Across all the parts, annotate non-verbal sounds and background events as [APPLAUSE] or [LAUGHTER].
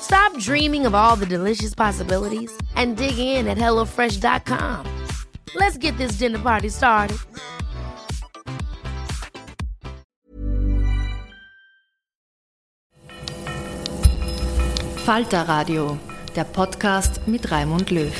Stop dreaming of all the delicious possibilities and dig in at HelloFresh.com. Let's get this dinner party started. Falter Radio, der Podcast mit Raimund Löw.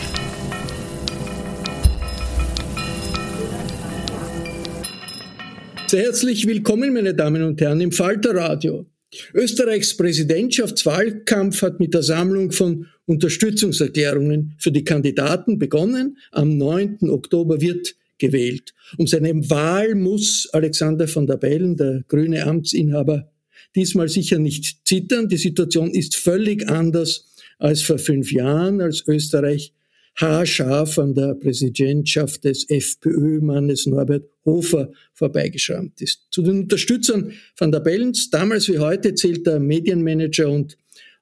Sehr herzlich willkommen, meine Damen und Herren, im Falter Radio. Österreichs Präsidentschaftswahlkampf hat mit der Sammlung von Unterstützungserklärungen für die Kandidaten begonnen. Am 9. Oktober wird gewählt. Um seine Wahl muss Alexander von der Bellen, der grüne Amtsinhaber, diesmal sicher nicht zittern. Die Situation ist völlig anders als vor fünf Jahren, als Österreich haarscharf an der Präsidentschaft des FPÖ-Mannes Norbert Hofer vorbeigeschrammt ist. Zu den Unterstützern van der Bellens, damals wie heute, zählt der Medienmanager und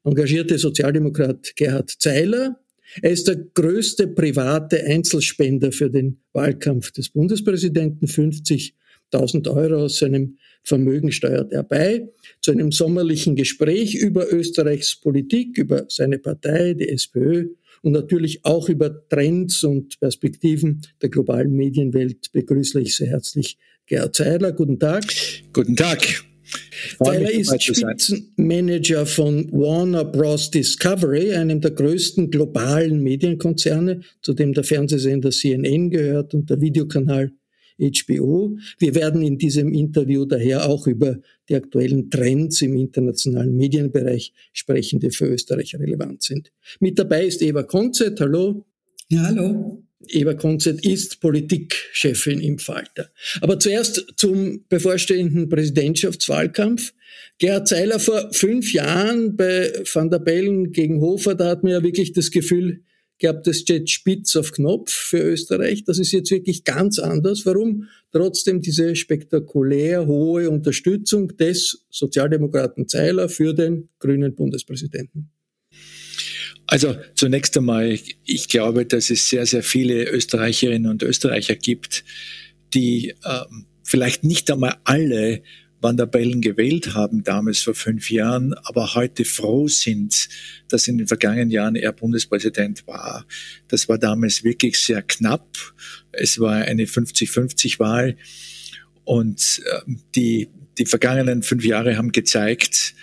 engagierte Sozialdemokrat Gerhard Zeiler. Er ist der größte private Einzelspender für den Wahlkampf des Bundespräsidenten. 50.000 Euro aus seinem Vermögen steuert er bei. Zu einem sommerlichen Gespräch über Österreichs Politik, über seine Partei, die SPÖ, und natürlich auch über Trends und Perspektiven der globalen Medienwelt begrüße ich sehr herzlich Gerhard Zeidler. Guten Tag. Guten Tag. Zeidler ist Spitzenmanager von Warner Bros. Discovery, einem der größten globalen Medienkonzerne, zu dem der Fernsehsender CNN gehört und der Videokanal HBO. Wir werden in diesem Interview daher auch über die aktuellen Trends im internationalen Medienbereich sprechen, die für Österreich relevant sind. Mit dabei ist Eva Konzett. Hallo. Ja, hallo. Eva Konzett ist Politikchefin im Falter. Aber zuerst zum bevorstehenden Präsidentschaftswahlkampf. Gerhard Zeiler vor fünf Jahren bei Van der Bellen gegen Hofer, da hat man ja wirklich das Gefühl, gehabt, das steht spitz auf Knopf für Österreich. Das ist jetzt wirklich ganz anders. Warum trotzdem diese spektakulär hohe Unterstützung des Sozialdemokraten Zeiler für den grünen Bundespräsidenten? Also zunächst einmal, ich glaube, dass es sehr, sehr viele Österreicherinnen und Österreicher gibt, die ähm, vielleicht nicht einmal alle Van der Bellen gewählt haben, damals vor fünf Jahren, aber heute froh sind, dass in den vergangenen Jahren er Bundespräsident war. Das war damals wirklich sehr knapp. Es war eine 50-50-Wahl und ähm, die, die vergangenen fünf Jahre haben gezeigt,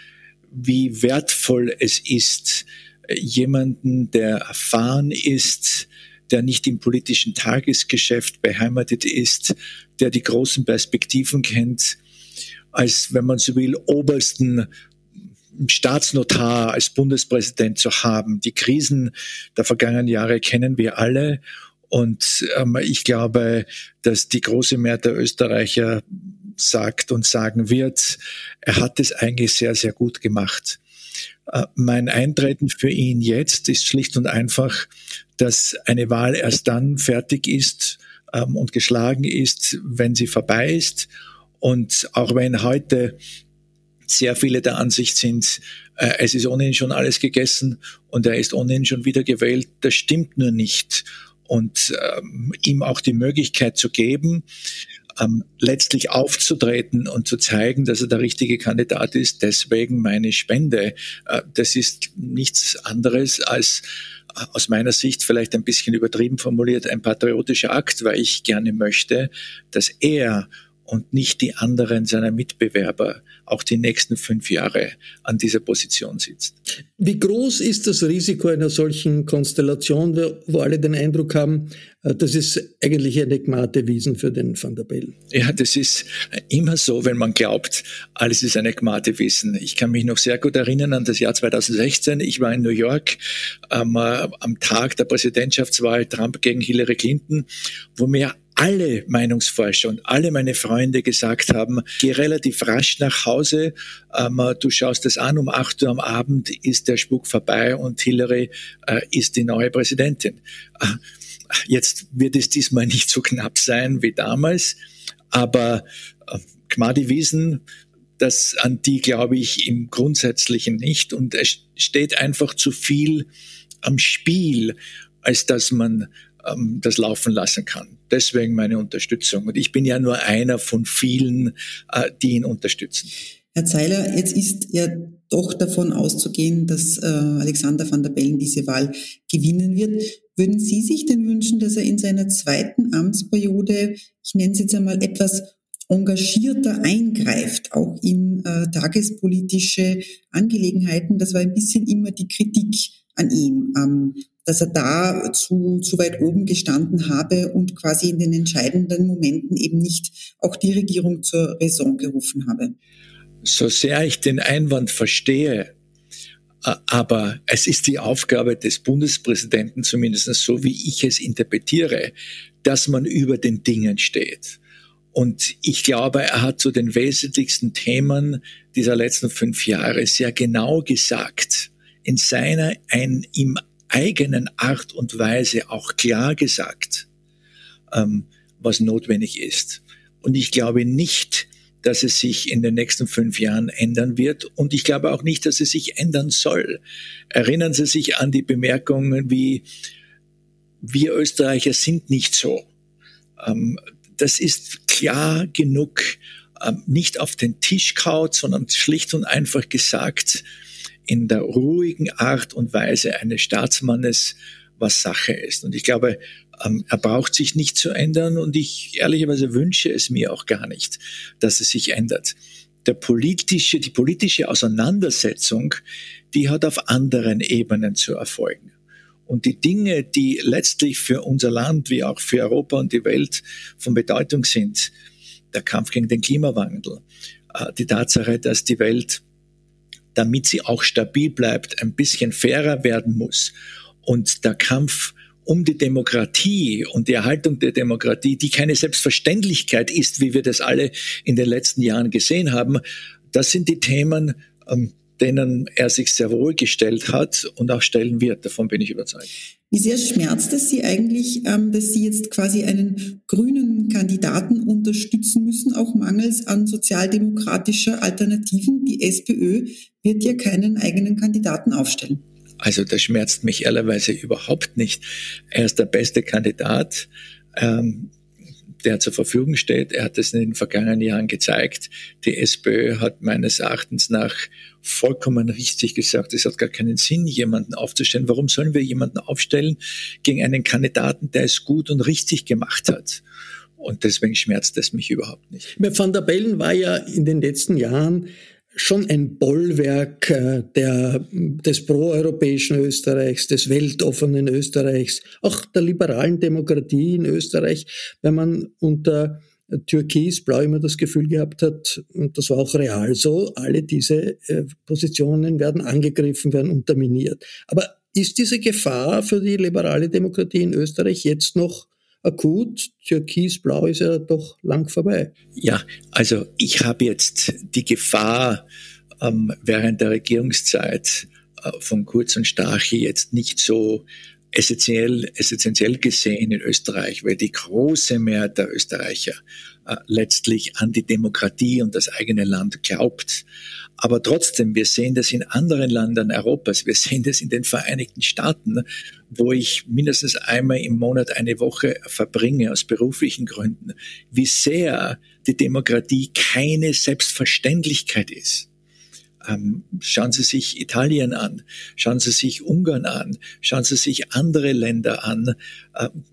wie wertvoll es ist, jemanden, der erfahren ist, der nicht im politischen Tagesgeschäft beheimatet ist, der die großen Perspektiven kennt, als, wenn man so will, obersten Staatsnotar als Bundespräsident zu haben. Die Krisen der vergangenen Jahre kennen wir alle. Und ähm, ich glaube, dass die große Mehrheit der Österreicher sagt und sagen wird, er hat es eigentlich sehr, sehr gut gemacht. Äh, mein Eintreten für ihn jetzt ist schlicht und einfach, dass eine Wahl erst dann fertig ist, ähm, und geschlagen ist, wenn sie vorbei ist. Und auch wenn heute sehr viele der Ansicht sind, äh, es ist ohnehin schon alles gegessen und er ist ohnehin schon wieder gewählt, das stimmt nur nicht. Und ähm, ihm auch die Möglichkeit zu geben, ähm, letztlich aufzutreten und zu zeigen, dass er der richtige Kandidat ist. Deswegen meine Spende. Äh, das ist nichts anderes als äh, aus meiner Sicht vielleicht ein bisschen übertrieben formuliert ein patriotischer Akt, weil ich gerne möchte, dass er und nicht die anderen seiner Mitbewerber auch die nächsten fünf Jahre an dieser Position sitzt. Wie groß ist das Risiko einer solchen Konstellation, wo alle den Eindruck haben, äh, das ist eigentlich eine Gmate Wiesen für den Van der Bellen? Ja, das ist immer so, wenn man glaubt, alles ist eine Gmate Wiesen. Ich kann mich noch sehr gut erinnern an das Jahr 2016. Ich war in New York ähm, äh, am Tag der Präsidentschaftswahl Trump gegen Hillary Clinton, wo mir alle Meinungsforscher und alle meine Freunde gesagt haben, geh relativ rasch nach Hause, ähm, du schaust es an, um 8 Uhr am Abend ist der Spuk vorbei und Hillary äh, ist die neue Präsidentin. Äh, jetzt wird es diesmal nicht so knapp sein wie damals, aber äh, Gmadi Wiesen, das, an die glaube ich im Grundsätzlichen nicht und es steht einfach zu viel am Spiel, als dass man ähm, das laufen lassen kann. Deswegen meine Unterstützung. Und ich bin ja nur einer von vielen, äh, die ihn unterstützen. Herr Zeiler, jetzt ist ja doch davon auszugehen, dass äh, Alexander van der Bellen diese Wahl gewinnen wird. Würden Sie sich denn wünschen, dass er in seiner zweiten Amtsperiode, ich nenne es jetzt einmal etwas engagierter eingreift, auch in äh, tagespolitische Angelegenheiten? Das war ein bisschen immer die Kritik an ihm. Ähm, dass er da zu, zu weit oben gestanden habe und quasi in den entscheidenden Momenten eben nicht auch die Regierung zur Raison gerufen habe. So sehr ich den Einwand verstehe, aber es ist die Aufgabe des Bundespräsidenten, zumindest so wie ich es interpretiere, dass man über den Dingen steht. Und ich glaube, er hat zu den wesentlichsten Themen dieser letzten fünf Jahre sehr genau gesagt, in seiner ein, ihm eigenen Art und Weise auch klar gesagt, ähm, was notwendig ist. Und ich glaube nicht, dass es sich in den nächsten fünf Jahren ändern wird. Und ich glaube auch nicht, dass es sich ändern soll. Erinnern Sie sich an die Bemerkungen wie, wir Österreicher sind nicht so. Ähm, das ist klar genug, ähm, nicht auf den Tisch kaut, sondern schlicht und einfach gesagt, in der ruhigen Art und Weise eines Staatsmannes, was Sache ist. Und ich glaube, ähm, er braucht sich nicht zu ändern und ich ehrlicherweise wünsche es mir auch gar nicht, dass es sich ändert. Der politische, die politische Auseinandersetzung, die hat auf anderen Ebenen zu erfolgen. Und die Dinge, die letztlich für unser Land wie auch für Europa und die Welt von Bedeutung sind, der Kampf gegen den Klimawandel, äh, die Tatsache, dass die Welt damit sie auch stabil bleibt, ein bisschen fairer werden muss. Und der Kampf um die Demokratie und die Erhaltung der Demokratie, die keine Selbstverständlichkeit ist, wie wir das alle in den letzten Jahren gesehen haben, das sind die Themen, ähm, denen er sich sehr wohl gestellt hat und auch stellen wird. Davon bin ich überzeugt. Wie sehr schmerzt es Sie eigentlich, ähm, dass Sie jetzt quasi einen grünen Kandidaten unterstützen müssen, auch mangels an sozialdemokratischer Alternativen? Die SPÖ wird ja keinen eigenen Kandidaten aufstellen. Also das schmerzt mich ehrlicherweise überhaupt nicht. Er ist der beste Kandidat. Ähm, der zur Verfügung steht. Er hat es in den vergangenen Jahren gezeigt. Die SPÖ hat meines Erachtens nach vollkommen richtig gesagt, es hat gar keinen Sinn, jemanden aufzustellen. Warum sollen wir jemanden aufstellen gegen einen Kandidaten, der es gut und richtig gemacht hat? Und deswegen schmerzt es mich überhaupt nicht. Van der Bellen war ja in den letzten Jahren schon ein Bollwerk äh, der, des proeuropäischen Österreichs, des weltoffenen Österreichs, auch der liberalen Demokratie in Österreich, wenn man unter Türkis-Blau immer das Gefühl gehabt hat, und das war auch real so, alle diese äh, Positionen werden angegriffen, werden unterminiert. Aber ist diese Gefahr für die liberale Demokratie in Österreich jetzt noch akut. Türkis-Blau ist ja doch lang vorbei. Ja, also ich habe jetzt die Gefahr ähm, während der Regierungszeit äh, von Kurz und Stachel jetzt nicht so essentiell, essentiell gesehen in Österreich, weil die große Mehrheit der Österreicher äh, letztlich an die Demokratie und das eigene Land glaubt. Aber trotzdem, wir sehen das in anderen Ländern Europas, wir sehen das in den Vereinigten Staaten, wo ich mindestens einmal im Monat eine Woche verbringe aus beruflichen Gründen, wie sehr die Demokratie keine Selbstverständlichkeit ist. Ähm, schauen Sie sich Italien an, schauen Sie sich Ungarn an, schauen Sie sich andere Länder an. Ähm,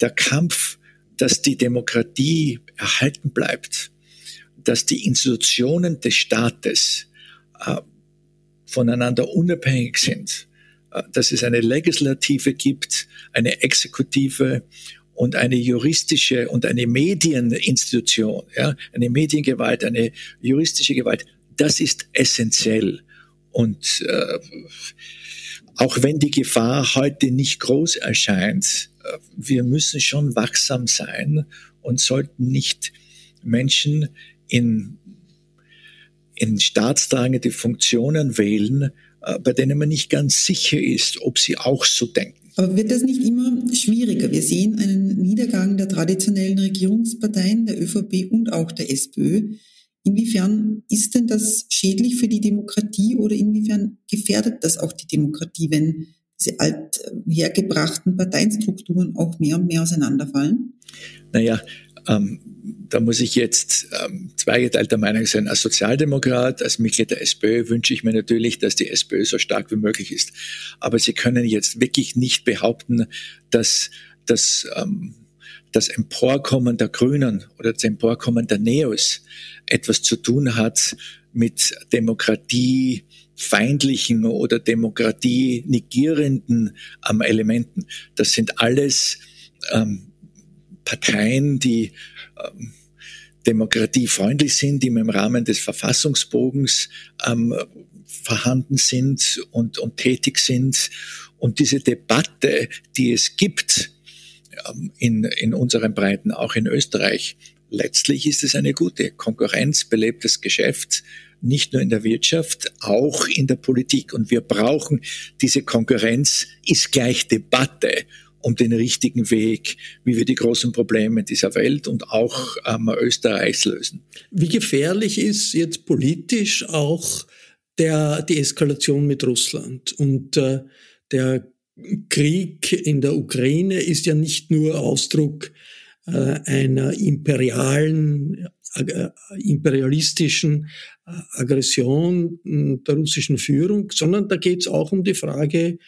der Kampf, dass die Demokratie erhalten bleibt, dass die Institutionen des Staates äh, voneinander unabhängig sind, äh, dass es eine Legislative gibt, eine Exekutive und eine juristische und eine Medieninstitution, ja, eine Mediengewalt, eine juristische Gewalt, das ist essentiell. Und äh, auch wenn die Gefahr heute nicht groß erscheint, äh, wir müssen schon wachsam sein und sollten nicht Menschen in, in staatstragende Funktionen wählen, äh, bei denen man nicht ganz sicher ist, ob sie auch so denken. Aber wird das nicht immer schwieriger? Wir sehen einen Niedergang der traditionellen Regierungsparteien, der ÖVP und auch der SPÖ. Inwiefern ist denn das schädlich für die Demokratie oder inwiefern gefährdet das auch die Demokratie, wenn diese althergebrachten Parteienstrukturen auch mehr und mehr auseinanderfallen? Naja, ähm, da muss ich jetzt ähm, zweigeteilter Meinung sein. Als Sozialdemokrat, als Mitglied der SPÖ wünsche ich mir natürlich, dass die SPÖ so stark wie möglich ist. Aber Sie können jetzt wirklich nicht behaupten, dass das, ähm, das Emporkommen der Grünen oder das Emporkommen der Neos etwas zu tun hat mit Demokratie, feindlichen oder Demokratie negierenden ähm, Elementen. Das sind alles ähm, Parteien, die ähm, demokratiefreundlich sind, die im Rahmen des Verfassungsbogens ähm, vorhanden sind und, und tätig sind. Und diese Debatte, die es gibt in, in unseren Breiten, auch in Österreich, letztlich ist es eine gute Konkurrenz, belebtes Geschäft, nicht nur in der Wirtschaft, auch in der Politik. Und wir brauchen diese Konkurrenz, ist gleich Debatte um den richtigen Weg, wie wir die großen Probleme dieser Welt und auch ähm, Österreichs lösen. Wie gefährlich ist jetzt politisch auch der, die Eskalation mit Russland? Und äh, der Krieg in der Ukraine ist ja nicht nur Ausdruck äh, einer imperialen, äh, imperialistischen äh, Aggression der russischen Führung, sondern da geht es auch um die Frage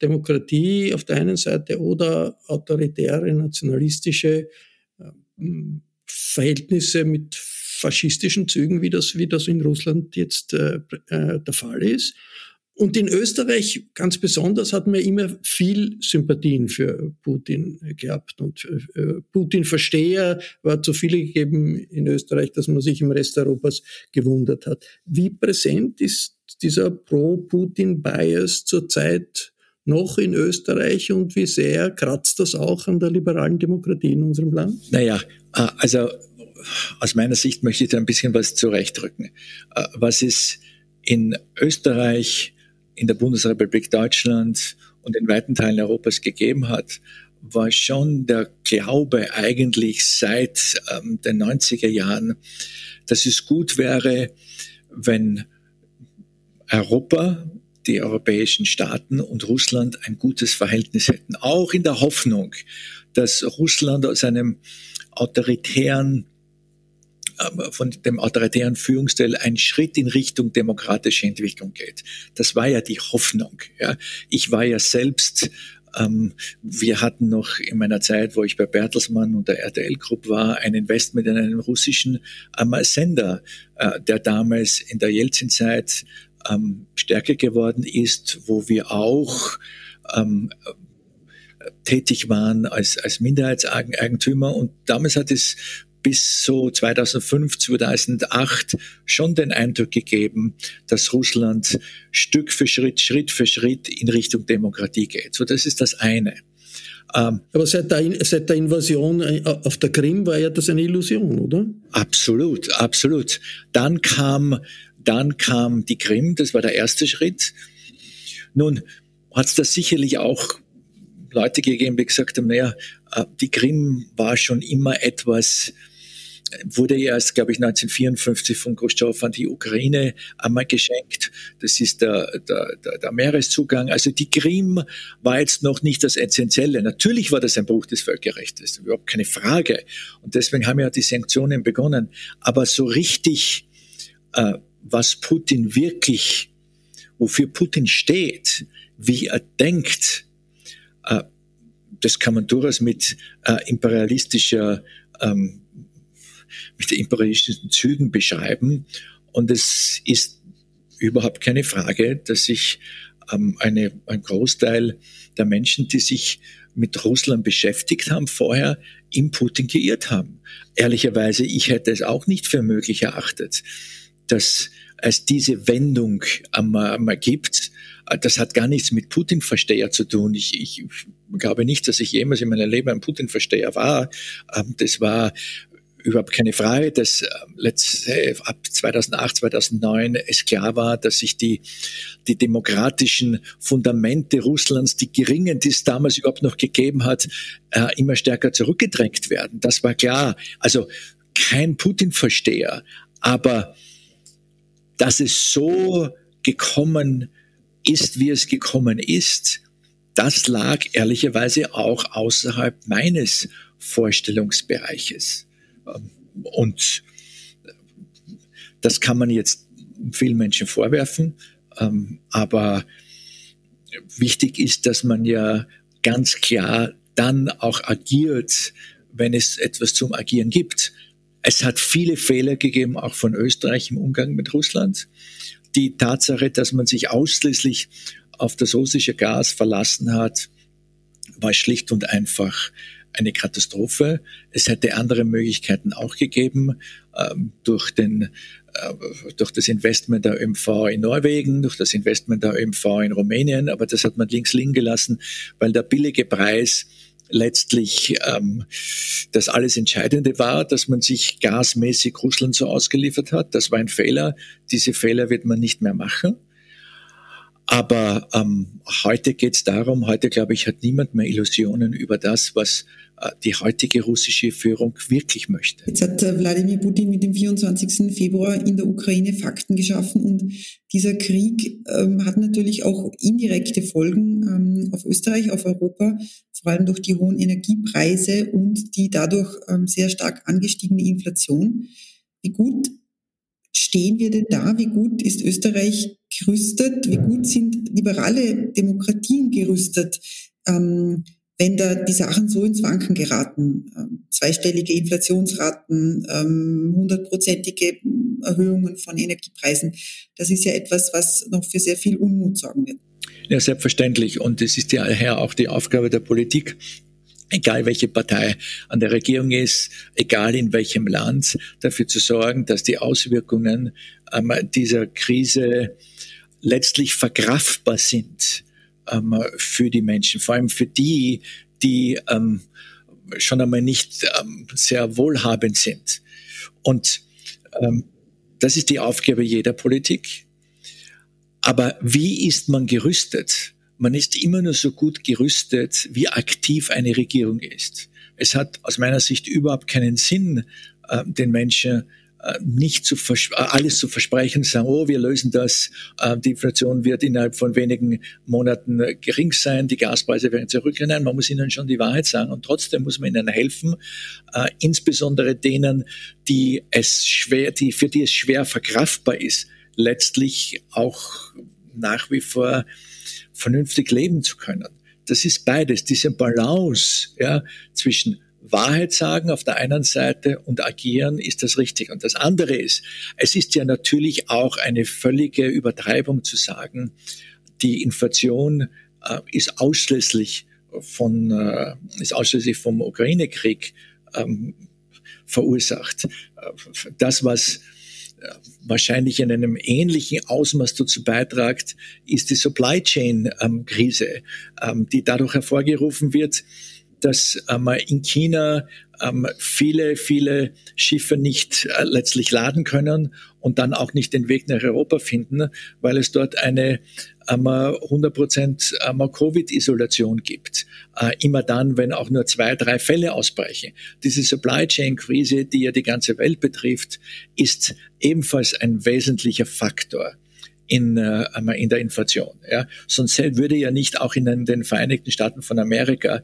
Demokratie auf der einen Seite oder autoritäre, nationalistische ähm, Verhältnisse mit faschistischen Zügen, wie das, wie das in Russland jetzt der Fall ist. Und in Österreich ganz besonders hat man immer viel Sympathien für Putin gehabt. Und äh, Putin-Versteher war zu viele gegeben in Österreich, dass man sich im Rest Europas gewundert hat. Wie präsent ist dieser Pro-Putin-Bias zurzeit noch in Österreich und wie sehr kratzt das auch an der liberalen Demokratie in unserem Land? Naja, äh, also aus meiner Sicht möchte ich da ein bisschen was zurechtrücken. Äh, was es in Österreich, in der Bundesrepublik Deutschland und in weiten Teilen Europas gegeben hat, war schon der Glaube eigentlich seit ähm, den 90er Jahren, dass es gut wäre, wenn Europa die europäischen Staaten und Russland ein gutes Verhältnis hätten. Auch in der Hoffnung, dass Russland aus einem autoritären von dem autoritären Führungsstil ein Schritt in Richtung demokratische Entwicklung geht. Das war ja die Hoffnung. Ja. Ich war ja selbst ähm, wir hatten noch in meiner Zeit, wo ich bei Bertelsmann und der RTL Group war, ein Investment in einen russischen ähm, Sender, äh, der damals in der Jelzin-Zeit ähm, stärker geworden ist, wo wir auch tätig waren als, als Minderheitseigentümer. Und damals hat es bis so 2005, 2008 schon den Eindruck gegeben, dass Russland Stück für Schritt, Schritt für Schritt in Richtung Demokratie geht. So, das ist das eine. Ähm, Aber seit der, seit der Invasion äh, auf der Krim war ja das eine Illusion, oder? Absolut, absolut. Dann kam dann kam die Krim, das war der erste Schritt. Nun hat es da sicherlich auch Leute gegeben, die gesagt haben, naja, äh, die Krim war schon immer etwas, wurde erst, glaube ich, 1954 von Khrushchev an die Ukraine einmal geschenkt. Das ist der, der, der, der Meereszugang. Also die Krim war jetzt noch nicht das Essentielle. Natürlich war das ein Bruch des Völkerrechts, überhaupt keine Frage. Und deswegen haben ja die Sanktionen begonnen. Aber so richtig, äh, was Putin wirklich, wofür Putin steht, wie er denkt, äh, das kann man durchaus mit äh, imperialistischer ähm, mit imperialistischen Zügen beschreiben. Und es ist überhaupt keine Frage, dass sich ähm, eine, ein Großteil der Menschen, die sich mit Russland beschäftigt haben, vorher im Putin geirrt haben. Ehrlicherweise, ich hätte es auch nicht für möglich erachtet, dass es diese Wendung einmal, einmal gibt. Das hat gar nichts mit Putin-Versteher zu tun. Ich, ich glaube nicht, dass ich jemals in meinem Leben ein Putin-Versteher war. Ähm, das war überhaupt keine Frage, dass äh, letzte, ab 2008, 2009 es klar war, dass sich die, die demokratischen Fundamente Russlands, die geringen, die es damals überhaupt noch gegeben hat, äh, immer stärker zurückgedrängt werden. Das war klar. Also kein Putin-Versteher, aber dass es so gekommen ist, wie es gekommen ist, das lag ehrlicherweise auch außerhalb meines Vorstellungsbereiches. Und das kann man jetzt vielen Menschen vorwerfen, ähm, aber wichtig ist, dass man ja ganz klar dann auch agiert, wenn es etwas zum Agieren gibt. Es hat viele Fehler gegeben, auch von Österreich im Umgang mit Russland. Die Tatsache, dass man sich ausschließlich auf das russische Gas verlassen hat, war schlicht und einfach eine Katastrophe. Es hätte andere Möglichkeiten auch gegeben ähm, durch den äh, durch das Investment der ÖMV in Norwegen, durch das Investment der ÖMV in Rumänien, aber das hat man links liegen gelassen, weil der billige Preis letztlich ähm, das alles Entscheidende war, dass man sich gasmäßig Russland so ausgeliefert hat. Das war ein Fehler. Diese Fehler wird man nicht mehr machen. Aber ähm, heute geht es darum, heute glaube ich, hat niemand mehr Illusionen über das, was äh, die heutige russische Führung wirklich möchte. Jetzt hat äh, Wladimir Putin mit dem 24. Februar in der Ukraine Fakten geschaffen und dieser Krieg ähm, hat natürlich auch indirekte Folgen ähm, auf Österreich, auf Europa, vor allem durch die hohen Energiepreise und die dadurch ähm, sehr stark angestiegene Inflation. Wie gut stehen wir denn da? Wie gut ist Österreich gerüstet? Wie gut sind liberale Demokratien gerüstet? Ähm, wenn da die Sachen so ins Wanken geraten, ähm, zweistellige Inflationsraten, ähm, hundertprozentige Erhöhungen von Energiepreisen, das ist ja etwas, was noch für sehr viel Unmut sorgen wird. Ja, selbstverständlich. Und es ist ja auch die Aufgabe der Politik, egal welche Partei an der Regierung ist, egal in welchem Land, dafür zu sorgen, dass die Auswirkungen ähm, dieser Krise letztlich verkraftbar sind ähm, für die Menschen, vor allem für die, die ähm, schon einmal nicht ähm, sehr wohlhabend sind. Und ähm, das ist die Aufgabe jeder Politik. Aber wie ist man gerüstet? Man ist immer nur so gut gerüstet, wie aktiv eine Regierung ist. Es hat aus meiner Sicht überhaupt keinen Sinn, äh, den Menschen äh, nicht zu äh, alles zu versprechen, sagen, oh, wir lösen das, die Inflation wird innerhalb von wenigen Monaten gering sein, die Gaspreise werden zurückgehen. Nein, man muss ihnen schon die Wahrheit sagen und trotzdem muss man ihnen helfen, insbesondere denen, die es schwer, die, für die es schwer verkraftbar ist, letztlich auch nach wie vor vernünftig leben zu können. Das ist beides, diese Balance ja, zwischen Wahrheit sagen auf der einen Seite und agieren ist das richtig. Und das andere ist, es ist ja natürlich auch eine völlige Übertreibung zu sagen, die Inflation äh, ist ausschließlich von, äh, ist ausschließlich vom Ukraine-Krieg ähm, verursacht. Das, was äh, wahrscheinlich in einem ähnlichen Ausmaß dazu beitragt, ist die Supply Chain ähm, Krise, ähm, die dadurch hervorgerufen wird, dass ähm, in China ähm, viele, viele Schiffe nicht äh, letztlich laden können und dann auch nicht den Weg nach Europa finden, weil es dort eine 100% Covid-Isolation gibt. Äh, immer dann, wenn auch nur zwei, drei Fälle ausbrechen. Diese Supply Chain-Krise, die ja die ganze Welt betrifft, ist ebenfalls ein wesentlicher Faktor in, äh, in der Inflation. Ja. Sonst würde ja nicht auch in den Vereinigten Staaten von Amerika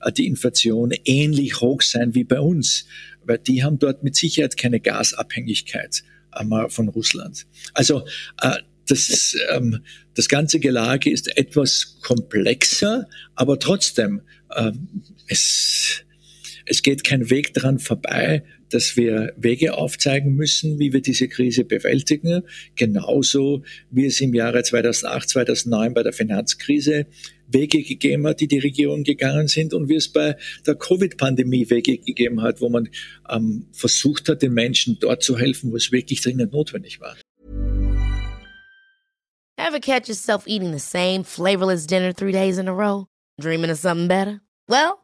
äh, die Inflation ähnlich hoch sein wie bei uns, weil die haben dort mit Sicherheit keine Gasabhängigkeit äh, von Russland. Also äh, das, ähm, das ganze Gelage ist etwas komplexer, aber trotzdem, ähm, es, es geht kein Weg daran vorbei, dass wir Wege aufzeigen müssen, wie wir diese Krise bewältigen, genauso wie es im Jahre 2008, 2009 bei der Finanzkrise Wege gegeben hat, die die Regierung gegangen sind und wie es bei der Covid-Pandemie Wege gegeben hat, wo man ähm, versucht hat, den Menschen dort zu helfen, wo es wirklich dringend notwendig war. Ever catch yourself eating the same flavorless dinner three days in a row? Dreaming of something better? Well,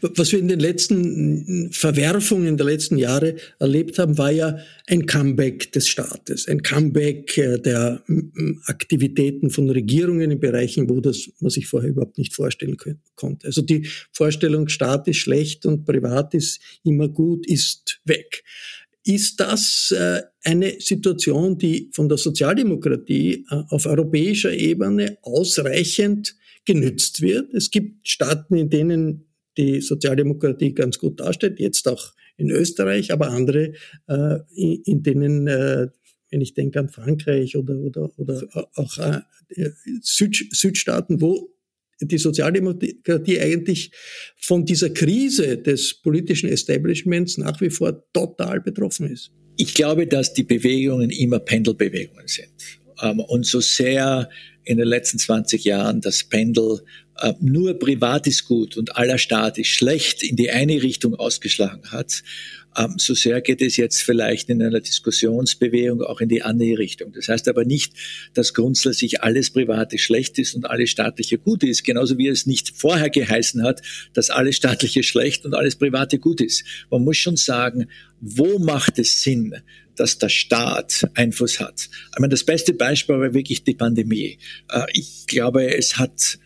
Was wir in den letzten Verwerfungen der letzten Jahre erlebt haben, war ja ein Comeback des Staates, ein Comeback äh, der Aktivitäten von Regierungen in Bereichen, wo das man sich vorher überhaupt nicht vorstellen konnte. Also die Vorstellung, Staat ist schlecht und Privat ist immer gut, ist weg. Ist das äh, eine Situation, die von der Sozialdemokratie äh, auf europäischer Ebene ausreichend genützt wird? Es gibt Staaten, in denen die Sozialdemokratie ganz gut dasteht, jetzt auch in Österreich, aber andere, äh, in, denen, äh, wenn ich denke an Frankreich oder, oder, oder auch äh, Süd, Südstaaten, wo die Sozialdemokratie eigentlich von dieser Krise des politischen Establishments nach wie vor total betroffen ist. Ich glaube, dass die Bewegungen immer Pendelbewegungen sind. Ähm, und so sehr in den letzten 20 Jahren das Pendel nur privat ist gut und aller Staat ist schlecht in die eine Richtung ausgeschlagen hat, ähm, so sehr geht es jetzt vielleicht in einer Diskussionsbewegung auch in die andere Richtung. Das heißt aber nicht, dass grundsätzlich alles Private schlecht ist und alles Staatliche gut ist, genauso wie es nicht vorher geheißen hat, dass alles Staatliche schlecht und alles Private gut ist. Man muss schon sagen, wo macht es Sinn, dass der Staat Einfluss hat? Ich meine, das beste Beispiel war wirklich die Pandemie. Äh, ich glaube, es hat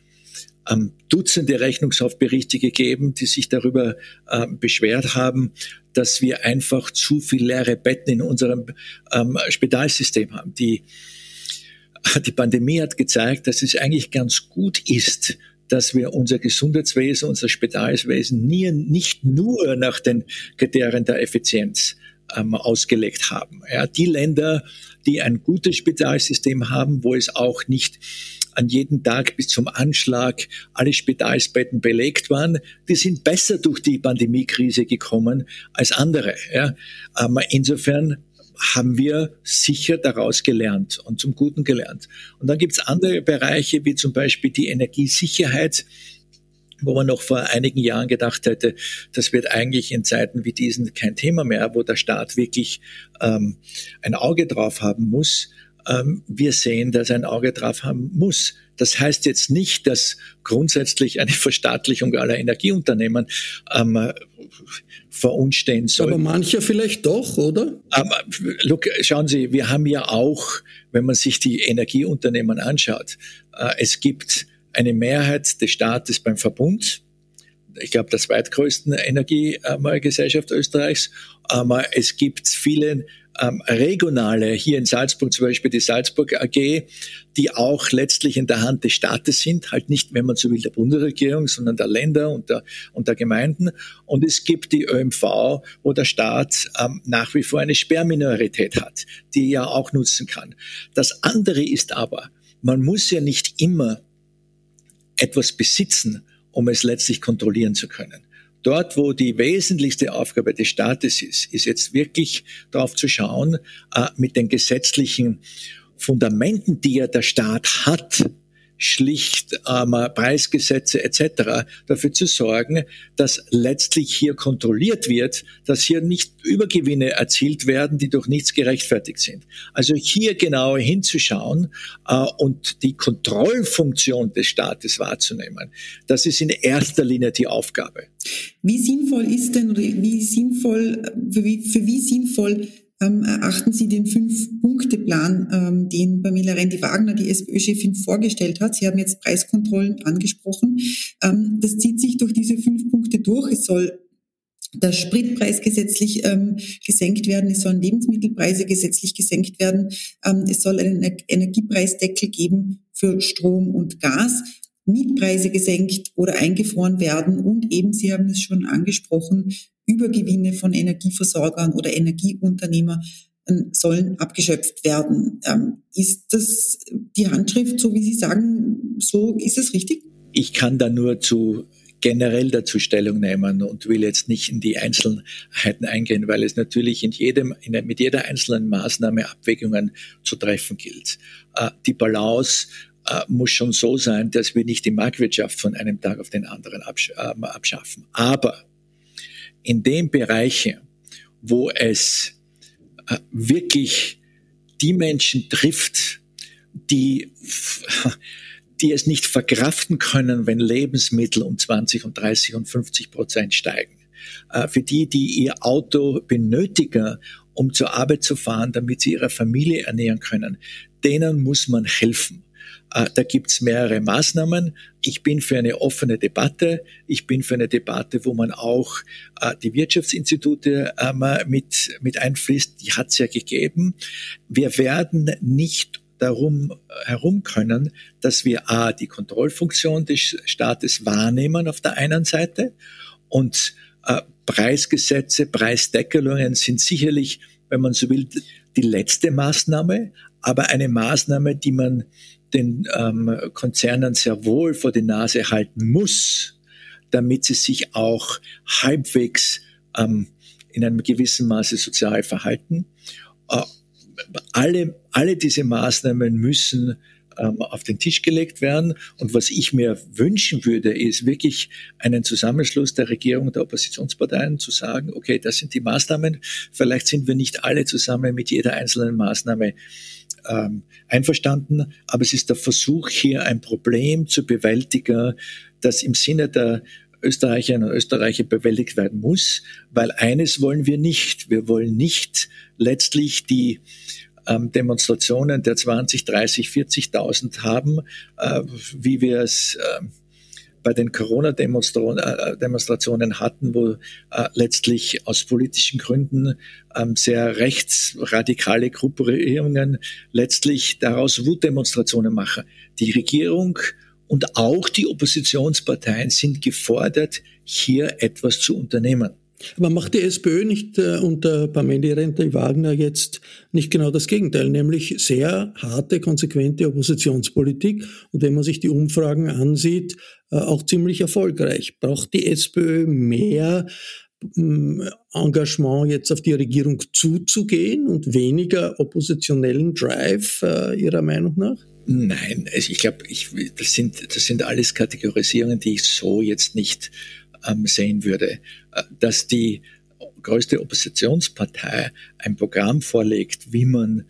ähm, Dutzende Rechnungshaftberichte gegeben, die sich darüber äh, beschwert haben, dass wir einfach zu viel leere Betten in unserem ähm, Spitalsystem haben. Die, die Pandemie hat gezeigt, dass es eigentlich ganz gut ist, dass wir unser Gesundheitswesen, unser Spitalswesen nie, nicht nur nach den Kriterien der Effizienz ähm, ausgelegt haben. Ja, die Länder, die ein gutes Spitalsystem haben, wo es auch nicht an jedem Tag bis zum Anschlag alle Spitalsbetten belegt waren, die sind besser durch die Pandemiekrise gekommen als andere. Ja. Aber insofern haben wir sicher daraus gelernt und zum Guten gelernt. Und dann gibt es andere Bereiche, wie zum Beispiel die Energiesicherheit, wo man noch vor einigen Jahren gedacht hätte, das wird eigentlich in Zeiten wie diesen kein Thema mehr, wo der Staat wirklich ähm, ein Auge drauf haben muss wir sehen, dass ein Auge drauf haben muss. Das heißt jetzt nicht, dass grundsätzlich eine [LAUGHS] Verstaatlichung aller Energieunternehmen ähm, vor uns stehen soll. Aber mancher vielleicht doch, oder? Aber look, schauen Sie, wir haben ja auch, wenn man sich die Energieunternehmen anschaut, äh, es gibt eine Mehrheit des Staates beim Verbund, ich glaube, der zweitgrößten Energiegesellschaft Österreichs. Aber es gibt viele ähm, regionale, hier in Salzburg zum Beispiel die Salzburg AG, die auch letztlich in der Hand des Staates sind, halt nicht, wenn man so will, der Bundesregierung, sondern der Länder und der, und der Gemeinden. Und es gibt die ÖMV, wo der Staat ähm, nach wie vor eine Sperrminorität hat, die er auch nutzen kann. Das andere ist aber, man muss ja nicht immer etwas besitzen, um es letztlich kontrollieren zu können. Dort, wo die wesentlichste Aufgabe des Staates ist, ist jetzt wirklich darauf zu schauen, äh, mit den gesetzlichen Fundamenten, die ja der Staat hat, schlicht ähm, Preisgesetze etc. dafür zu sorgen, dass letztlich hier kontrolliert wird, dass hier nicht Übergewinne erzielt werden, die durch nichts gerechtfertigt sind. Also hier genau hinzuschauen äh, und die Kontrollfunktion des Staates wahrzunehmen, das ist in erster Linie die Aufgabe. Wie sinnvoll ist denn wie sinnvoll, für wie, für wie sinnvoll ähm, erachten Sie den Fünf-Punkte-Plan, ähm, den Pamela Rendi-Wagner, die SPÖ-Chefin, vorgestellt hat? Sie haben jetzt Preiskontrollen angesprochen. Ähm, das zieht sich durch diese fünf Punkte durch. Es soll der Spritpreis gesetzlich ähm, gesenkt werden, es sollen Lebensmittelpreise gesetzlich gesenkt werden, ähm, es soll einen Energiepreisdeckel geben für Strom und Gas, Mietpreise gesenkt oder eingefroren werden und eben, Sie haben es schon angesprochen, Übergewinne von Energieversorgern oder Energieunternehmer ähm, sollen abgeschöpft werden. Ähm, ist das die Handschrift, so wie Sie sagen, so ist es richtig? Ich kann da nur zu generell dazu Stellung nehmen und will jetzt nicht in die Einzelheiten eingehen, weil es natürlich in jedem, in, mit jeder einzelnen Maßnahme Abwägungen zu treffen gilt. Äh, die Balance äh, muss schon so sein, dass wir nicht die Marktwirtschaft von einem Tag auf den anderen absch äh, abschaffen. Aber in den Bereichen, wo es äh, wirklich die Menschen trifft, die, die es nicht verkraften können, wenn Lebensmittel um 20 und 30 und 50 Prozent steigen. Äh, für die, die ihr Auto benötigen, um zur Arbeit zu fahren, damit sie ihre Familie ernähren können, denen muss man helfen. Äh, da gibt's mehrere Maßnahmen. Ich bin für eine offene Debatte. Ich bin für eine Debatte, wo man auch äh, die Wirtschaftsinstitute ähm, mit, mit einfließt. Die hat's ja gegeben. Wir werden nicht darum herum können, dass wir A, die Kontrollfunktion des Staates wahrnehmen auf der einen Seite und äh, Preisgesetze, Preisdeckelungen sind sicherlich, wenn man so will, die letzte Maßnahme, aber eine Maßnahme, die man den ähm, Konzernen sehr wohl vor die Nase halten muss, damit sie sich auch halbwegs ähm, in einem gewissen Maße sozial verhalten. Äh, alle, alle diese Maßnahmen müssen ähm, auf den Tisch gelegt werden. Und was ich mir wünschen würde, ist wirklich einen Zusammenschluss der Regierung und der Oppositionsparteien zu sagen, okay, das sind die Maßnahmen. Vielleicht sind wir nicht alle zusammen mit jeder einzelnen Maßnahme ähm, einverstanden, aber es ist der Versuch, hier ein Problem zu bewältigen, das im Sinne der Österreicherinnen und Österreicher bewältigt werden muss, weil eines wollen wir nicht. Wir wollen nicht letztlich die ähm, Demonstrationen der 20, 30, 40.000 haben, äh, wie wir es äh, bei den Corona-Demonstrationen äh, hatten, wo äh, letztlich aus politischen Gründen ähm, sehr rechtsradikale Gruppierungen letztlich daraus Wutdemonstrationen machen. Die Regierung und auch die Oppositionsparteien sind gefordert, hier etwas zu unternehmen. Aber macht die SPÖ nicht äh, unter Pameli Renta-Wagner jetzt nicht genau das Gegenteil, nämlich sehr harte, konsequente Oppositionspolitik und wenn man sich die Umfragen ansieht, äh, auch ziemlich erfolgreich. Braucht die SPÖ mehr mm, Engagement jetzt auf die Regierung zuzugehen und weniger oppositionellen Drive äh, Ihrer Meinung nach? Nein, also ich glaube, das, sind, das sind alles Kategorisierungen, die ich so jetzt nicht ähm, sehen würde, äh, dass die größte Oppositionspartei ein Programm vorlegt, wie man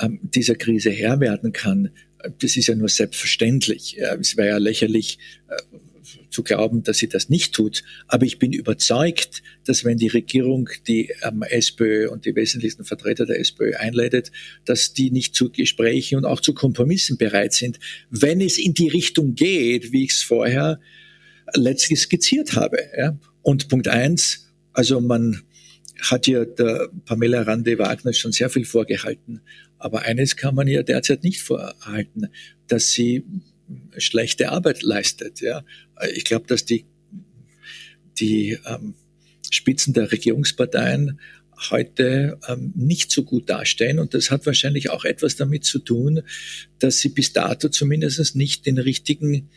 ähm, dieser Krise Herr werden kann, das ist ja nur selbstverständlich. Es wäre ja lächerlich äh, zu glauben, dass sie das nicht tut. Aber ich bin überzeugt, dass wenn die Regierung die ähm, SPÖ und die wesentlichsten Vertreter der SPÖ einleitet, dass die nicht zu Gesprächen und auch zu Kompromissen bereit sind, wenn es in die Richtung geht, wie ich es vorher letztlich skizziert habe. Ja. Und Punkt eins, also man hat ja der Pamela Rande Wagner schon sehr viel vorgehalten. Aber eines kann man ihr derzeit nicht vorhalten, dass sie schlechte Arbeit leistet. Ja. Ich glaube, dass die, die ähm, Spitzen der Regierungsparteien heute ähm, nicht so gut dastehen. Und das hat wahrscheinlich auch etwas damit zu tun, dass sie bis dato zumindest nicht den richtigen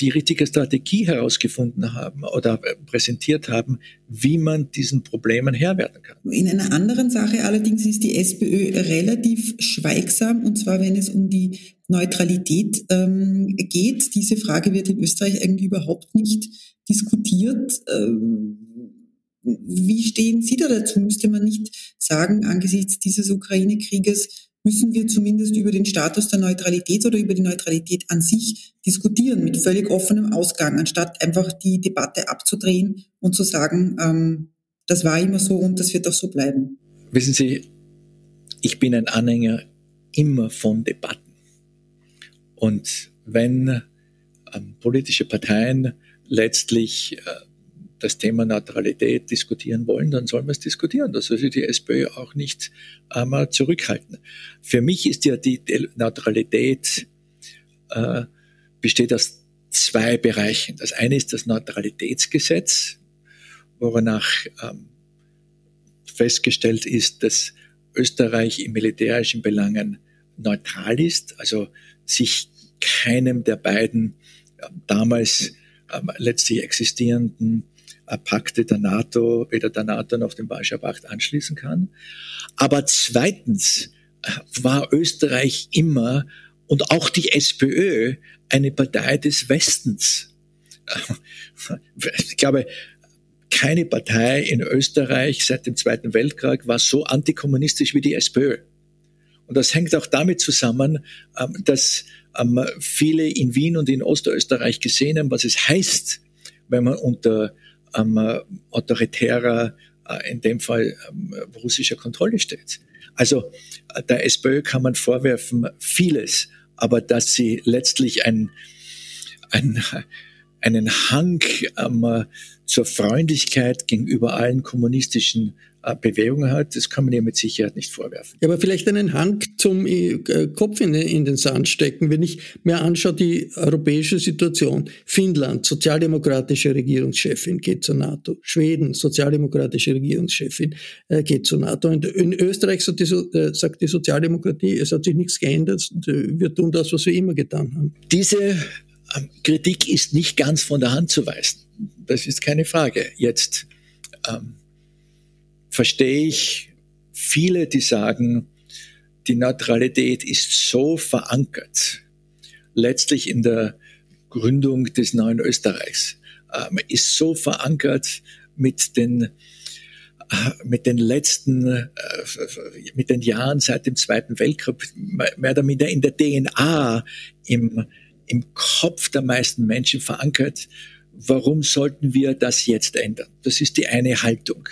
die richtige Strategie herausgefunden haben oder präsentiert haben, wie man diesen Problemen Herr werden kann. In einer anderen Sache allerdings ist die SPÖ relativ schweigsam, und zwar wenn es um die Neutralität ähm, geht. Diese Frage wird in Österreich eigentlich überhaupt nicht diskutiert. Ähm, wie stehen Sie da dazu? Müsste man nicht sagen, angesichts dieses Ukraine-Krieges müssen wir zumindest über den Status der Neutralität oder über die Neutralität an sich diskutieren, mit völlig offenem Ausgang, anstatt einfach die Debatte abzudrehen und zu sagen, ähm, das war immer so und das wird auch so bleiben. Wissen Sie, ich bin ein Anhänger immer von Debatten. Und wenn ähm, politische Parteien letztlich äh, das Thema Neutralität diskutieren wollen, dann sollen wir es diskutieren. Das soll sich die SPÖ auch nicht einmal zurückhalten. Für mich ist ja die Neutralität äh, besteht aus zwei Bereichen. Das eine ist das Neutralitätsgesetz, wonach ähm, festgestellt ist, dass Österreich in militärischen Belangen neutral ist, also sich keinem der beiden äh, damals ähm, letztlich existierenden Pakte der NATO, weder der NATO noch dem Warschauer Pakt anschließen kann. Aber zweitens äh, war Österreich immer und auch die SPÖ eine Partei des Westens. [LAUGHS] Ich glaube, keine Partei in Österreich seit dem Zweiten Weltkrieg war so antikommunistisch wie die SPÖ. Und das hängt auch damit zusammen, ähm, dass ähm, viele in Wien und in Ostösterreich gesehen haben, was es heißt, wenn man unter ähm, autoritärer, äh, in dem Fall ähm, russischer Kontrolle steht. Also äh, der SPÖ kann man vorwerfen vieles, aber dass sie letztlich ein, ein, einen Hang ähm, zur Freundlichkeit gegenüber allen kommunistischen äh, Bewegung hat, das kann man ihr mit Sicherheit nicht vorwerfen. Ja, aber vielleicht einen Hang zum äh, Kopf in, in den Sand stecken. Wenn ich mir anschaue, die europäische Situation. Finnland, sozialdemokratische Regierungschefin, geht zur NATO. Schweden, sozialdemokratische Regierungschefin, äh, geht zur NATO. Und in Österreich sagt die, sagt die Sozialdemokratie, es hat sich nichts geändert, wir tun das, was wir immer getan haben. Diese ähm, Kritik ist nicht ganz von der Hand zu weisen. Das ist keine Frage. Jetzt ähm, verstehe ich viele, die sagen, die Neutralität ist so verankert, letztlich in der Gründung des neuen Österreichs, äh, ist so verankert mit den äh, mit den letzten, äh, mit den Jahren seit dem Zweiten Weltkrieg, mehr oder minder in der DNA, im, im Kopf der meisten Menschen verankert. Warum sollten wir das jetzt ändern? Das ist die eine Haltung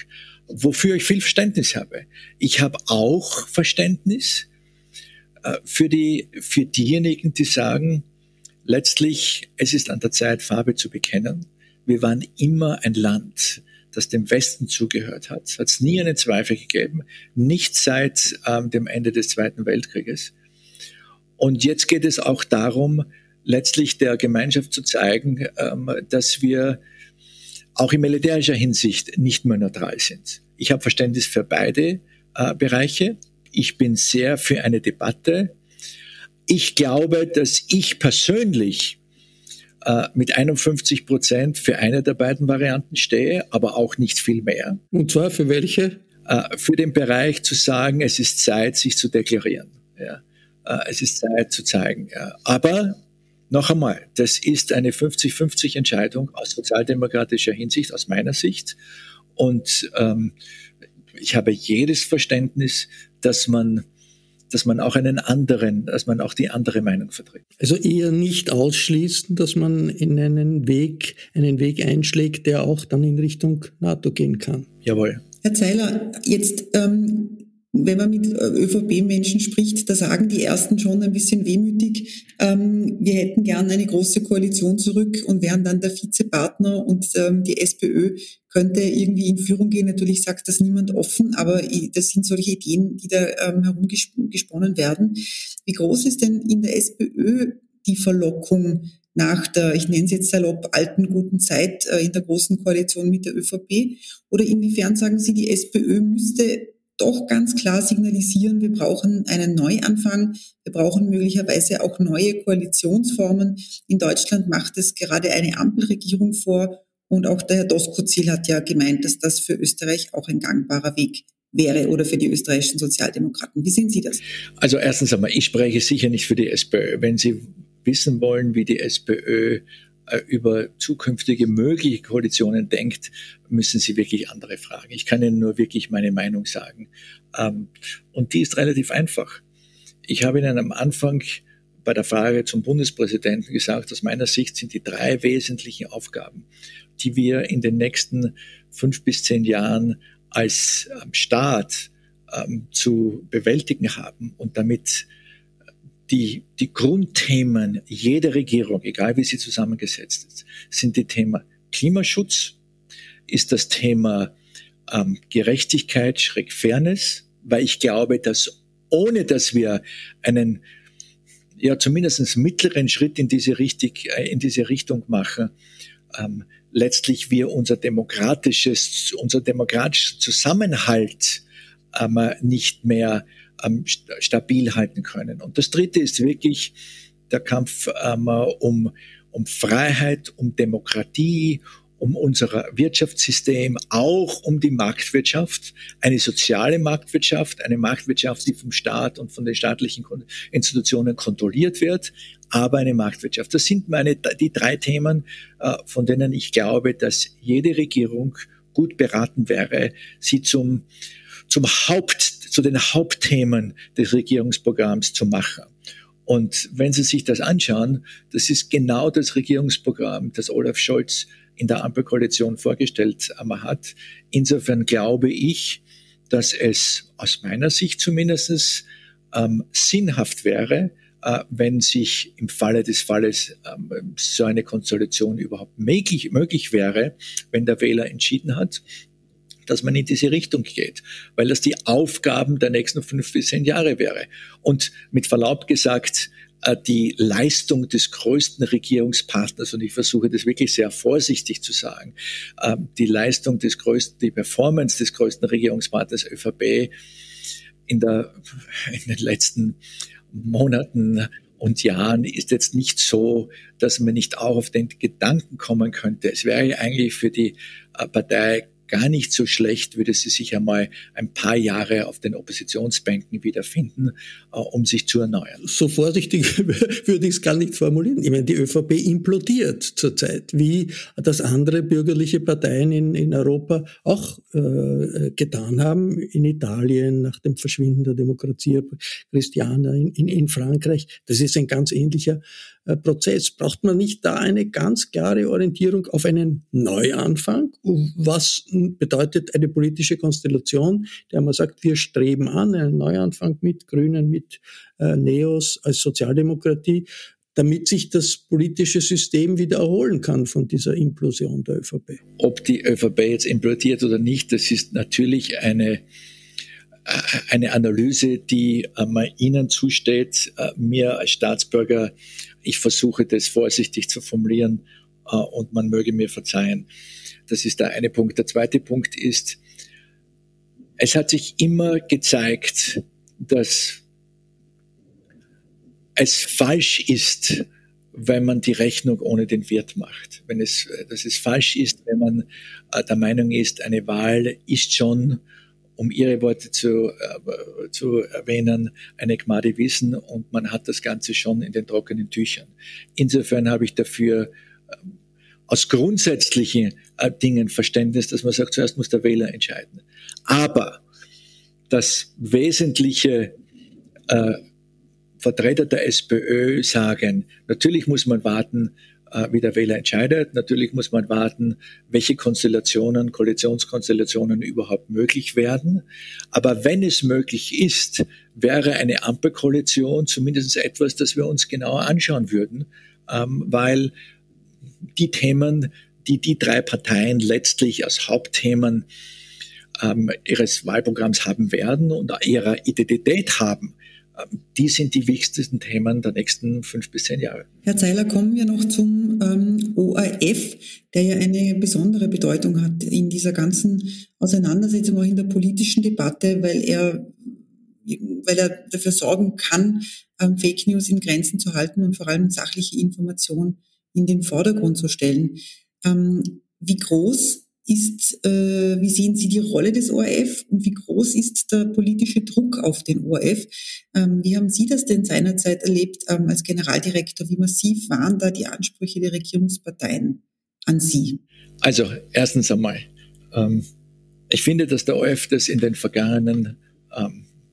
wofür ich viel Verständnis habe. Ich habe auch Verständnis äh, für, die, für diejenigen, die sagen, letztlich, es ist an der Zeit, Farbe zu bekennen. Wir waren immer ein Land, das dem Westen zugehört hat. Es hat nie einen Zweifel gegeben, nicht seit ähm, dem Ende des Zweiten Weltkrieges. Und jetzt geht es auch darum, letztlich der Gemeinschaft zu zeigen, ähm, dass wir auch in militärischer Hinsicht nicht mehr neutral sind. Ich habe Verständnis für beide äh, Bereiche. Ich bin sehr für eine Debatte. Ich glaube, dass ich persönlich äh, mit 51 Prozent für eine der beiden Varianten stehe, aber auch nicht viel mehr. Und zwar für welche? Äh, für den Bereich zu sagen, es ist Zeit, sich zu deklarieren. Ja. Äh, es ist Zeit zu zeigen. Ja. Aber noch einmal, das ist eine 50-50 Entscheidung aus sozialdemokratischer Hinsicht, aus meiner Sicht. Und ähm, ich habe jedes Verständnis, dass man dass man auch einen anderen, dass man auch die andere Meinung vertritt. Also eher nicht ausschließen, dass man in einen Weg, einen Weg einschlägt, der auch dann in Richtung NATO gehen kann. Jawohl. Herr Zeiler, jetzt ähm, wenn man mit äh, ÖVP-Menschen spricht, da sagen die Ersten schon ein bisschen wehmütig, ähm, wir hätten gern eine große Koalition zurück und wären dann der Vizepartner und ähm, die SPÖ könnte irgendwie in Führung gehen. Natürlich sagt das niemand offen, aber das sind solche Ideen, die da ähm, herumgesponnen werden. Wie groß ist denn in der SPÖ die Verlockung nach der, ich nenne es jetzt salopp, alten guten Zeit äh, in der großen Koalition mit der ÖVP? Oder inwiefern sagen Sie, die SPÖ müsste doch ganz klar signalisieren, wir brauchen einen Neuanfang, wir brauchen möglicherweise auch neue Koalitionsformen. In Deutschland macht es gerade eine Ampelregierung vor und auch der Herr Doskozil hat ja gemeint, dass das für Österreich auch ein gangbarer Weg wäre oder für die österreichischen Sozialdemokraten. Wie sehen Sie das? Also erstens einmal, ich spreche sicher nicht für die SPÖ. Wenn Sie wissen wollen, wie die SPÖ über zukünftige mögliche Koalitionen denkt, müssen Sie wirklich andere fragen. Ich kann Ihnen nur wirklich meine Meinung sagen. Ähm, und die ist relativ einfach. Ich habe Ihnen am Anfang bei der Frage zum Bundespräsidenten gesagt, aus meiner Sicht sind die drei wesentlichen Aufgaben, die wir in den nächsten fünf bis zehn Jahren als ähm, Staat ähm, zu bewältigen haben und damit die, die Grundthemen jeder Regierung, egal wie sie zusammengesetzt ist, sind die Thema Klimaschutz, ist das Thema ähm, Gerechtigkeit, Schräg Fairness, weil ich glaube, dass ohne dass wir einen ja zumindest mittleren Schritt in diese, richtig, äh, in diese Richtung machen, ähm, letztlich wir unser demokratisches, unser demokratischer Zusammenhalt ähm, nicht mehr ähm, stabil halten können. Und das Dritte ist wirklich der Kampf ähm, um, um Freiheit, um Demokratie, um unser Wirtschaftssystem, auch um die Marktwirtschaft, eine soziale Marktwirtschaft, eine Marktwirtschaft, die vom Staat und von den staatlichen Institutionen kontrolliert wird, aber eine Marktwirtschaft. Das sind meine, die drei Themen, äh, von denen ich glaube, dass jede Regierung gut beraten wäre, sie zum, zum Haupt, zu den Hauptthemen des Regierungsprogramms zu machen. Und wenn Sie sich das anschauen, das ist genau das Regierungsprogramm, das Olaf Scholz in der Ampelkoalition vorgestellt hat. Insofern glaube ich, dass es aus meiner Sicht zumindest ähm, sinnhaft wäre, äh, wenn sich im Falle des Falles ähm, so eine Konstellation überhaupt möglich, möglich wäre, wenn der Wähler entschieden hat, dass man in diese Richtung geht, weil das die Aufgaben der nächsten fünf bis zehn Jahre wäre. Und mit Verlaub gesagt, äh, die Leistung des größten Regierungspartners, und ich versuche das wirklich sehr vorsichtig zu sagen, ähm, die Leistung des größten, die Performance des größten Regierungspartners ÖVP in, der, in den letzten Monaten und Jahren ist jetzt nicht so, dass man nicht auch auf den Gedanken kommen könnte. Es wäre eigentlich für die äh, Partei gar nicht so schlecht, würde sie sich einmal ein paar Jahre auf den Oppositionsbänken wiederfinden, äh, um sich zu erneuern. So vorsichtig [LAUGHS] würde ich es gar nicht formulieren. Ich meine, die ÖVP implodiert zurzeit, wie das andere bürgerliche Parteien in, in Europa auch äh, getan haben. In Italien nach dem Verschwinden der Demokratie Christiana, in, in, in Frankreich. Das ist ein ganz ähnlicher äh, Prozess. Braucht man nicht da eine ganz klare Orientierung auf einen Neuanfang? Was bedeutet eine politische Konstellation, der man sagt, wir streben an einen Neuanfang mit Grünen, mit äh, Neos als Sozialdemokratie, damit sich das politische System wieder erholen kann von dieser Implosion der ÖVP. Ob die ÖVP jetzt implodiert oder nicht, das ist natürlich eine eine Analyse, die äh, Ihnen zusteht, äh, mir als Staatsbürger ich versuche das vorsichtig zu formulieren äh, und man möge mir verzeihen. Das ist der eine Punkt. Der zweite Punkt ist, es hat sich immer gezeigt, dass es falsch ist, wenn man die Rechnung ohne den Wirt macht. Wenn es, dass es falsch ist, wenn man äh, der Meinung ist, eine Wahl ist schon um Ihre Worte zu, äh, zu erwähnen, eine Gmade Wissen und man hat das Ganze schon in den trockenen Tüchern. Insofern habe ich dafür äh, aus grundsätzlichen äh, Dingen Verständnis, dass man sagt, zuerst muss der Wähler entscheiden. Aber das wesentliche äh, Vertreter der SPÖ sagen, natürlich muss man warten, wie der Wähler entscheidet. Natürlich muss man warten, welche Konstellationen, Koalitionskonstellationen überhaupt möglich werden. Aber wenn es möglich ist, wäre eine Ampelkoalition zumindest etwas, das wir uns genauer anschauen würden, ähm, weil die Themen, die die drei Parteien letztlich als Hauptthemen ähm, ihres Wahlprogramms haben werden und ihrer Identität haben, die sind die wichtigsten Themen der nächsten fünf bis zehn Jahre. Herr Zeiler, kommen wir noch zum ähm, ORF, der ja eine besondere Bedeutung hat in dieser ganzen Auseinandersetzung, auch in der politischen Debatte, weil er, weil er dafür sorgen kann, ähm, Fake News in Grenzen zu halten und vor allem sachliche Information in den Vordergrund zu stellen. Ähm, wie groß ist, äh, wie sehen Sie die Rolle des ORF und wie groß ist der politische Druck auf den ORF? Ähm, wie haben Sie das denn seinerzeit erlebt ähm, als Generaldirektor? Wie massiv waren da die Ansprüche der Regierungsparteien an Sie? Also erstens einmal, ähm, ich finde, dass der ORF das in den vergangenen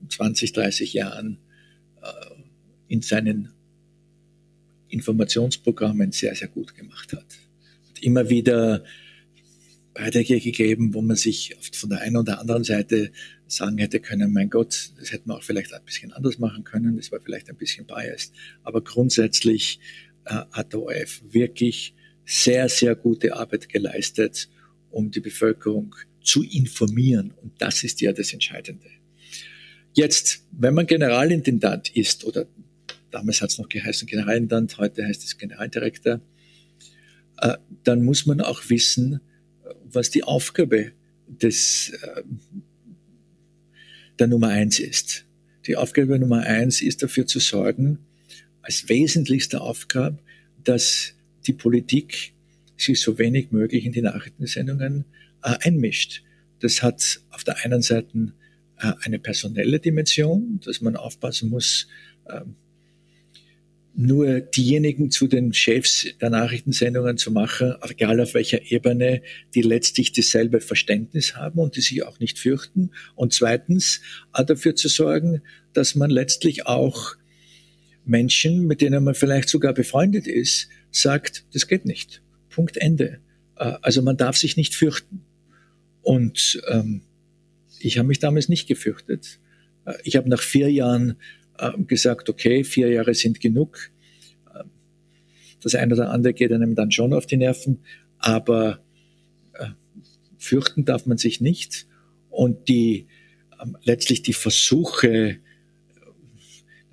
20, 30 Jahren äh, in seinen Informationsprogrammen sehr, sehr gut gemacht hat. hat immer wieder Beiträge gegeben, wo man sich von der einen oder anderen Seite sagen hätte können, mein Gott, das hätte man auch vielleicht ein bisschen anders machen können, das war vielleicht ein bisschen biased. Aber grundsätzlich äh, hat der ORF wirklich sehr, sehr gute Arbeit geleistet, um die Bevölkerung zu informieren. Und das ist ja das Entscheidende. Jetzt, wenn man Generalintendant ist, oder damals hat es noch geheißen Generalintendant, heute heißt es Generaldirektor, äh, dann muss man auch wissen, was die Aufgabe des, äh, der Nummer eins ist. Die Aufgabe Nummer eins ist dafür zu sorgen, als wesentlichste Aufgabe, dass die Politik sich so wenig möglich in die Nachrichtensendungen äh, einmischt. Das hat auf der einen Seite äh, eine personelle Dimension, dass man aufpassen muss, äh, nur diejenigen zu den Chefs der Nachrichtensendungen zu machen, egal auf welcher Ebene, die letztlich dasselbe Verständnis haben und die sich auch nicht fürchten. Und zweitens dafür zu sorgen, dass man letztlich auch Menschen, mit denen man vielleicht sogar befreundet ist, sagt, das geht nicht. Punkt Ende. Äh, also man darf sich nicht fürchten. Und ähm, ich habe mich damals nicht gefürchtet. Äh, ich habe nach vier Jahren gesagt, okay, vier Jahre sind genug. Das eine oder andere geht einem dann schon auf die Nerven, aber äh, fürchten darf man sich nicht. Und die ähm, letztlich die Versuche,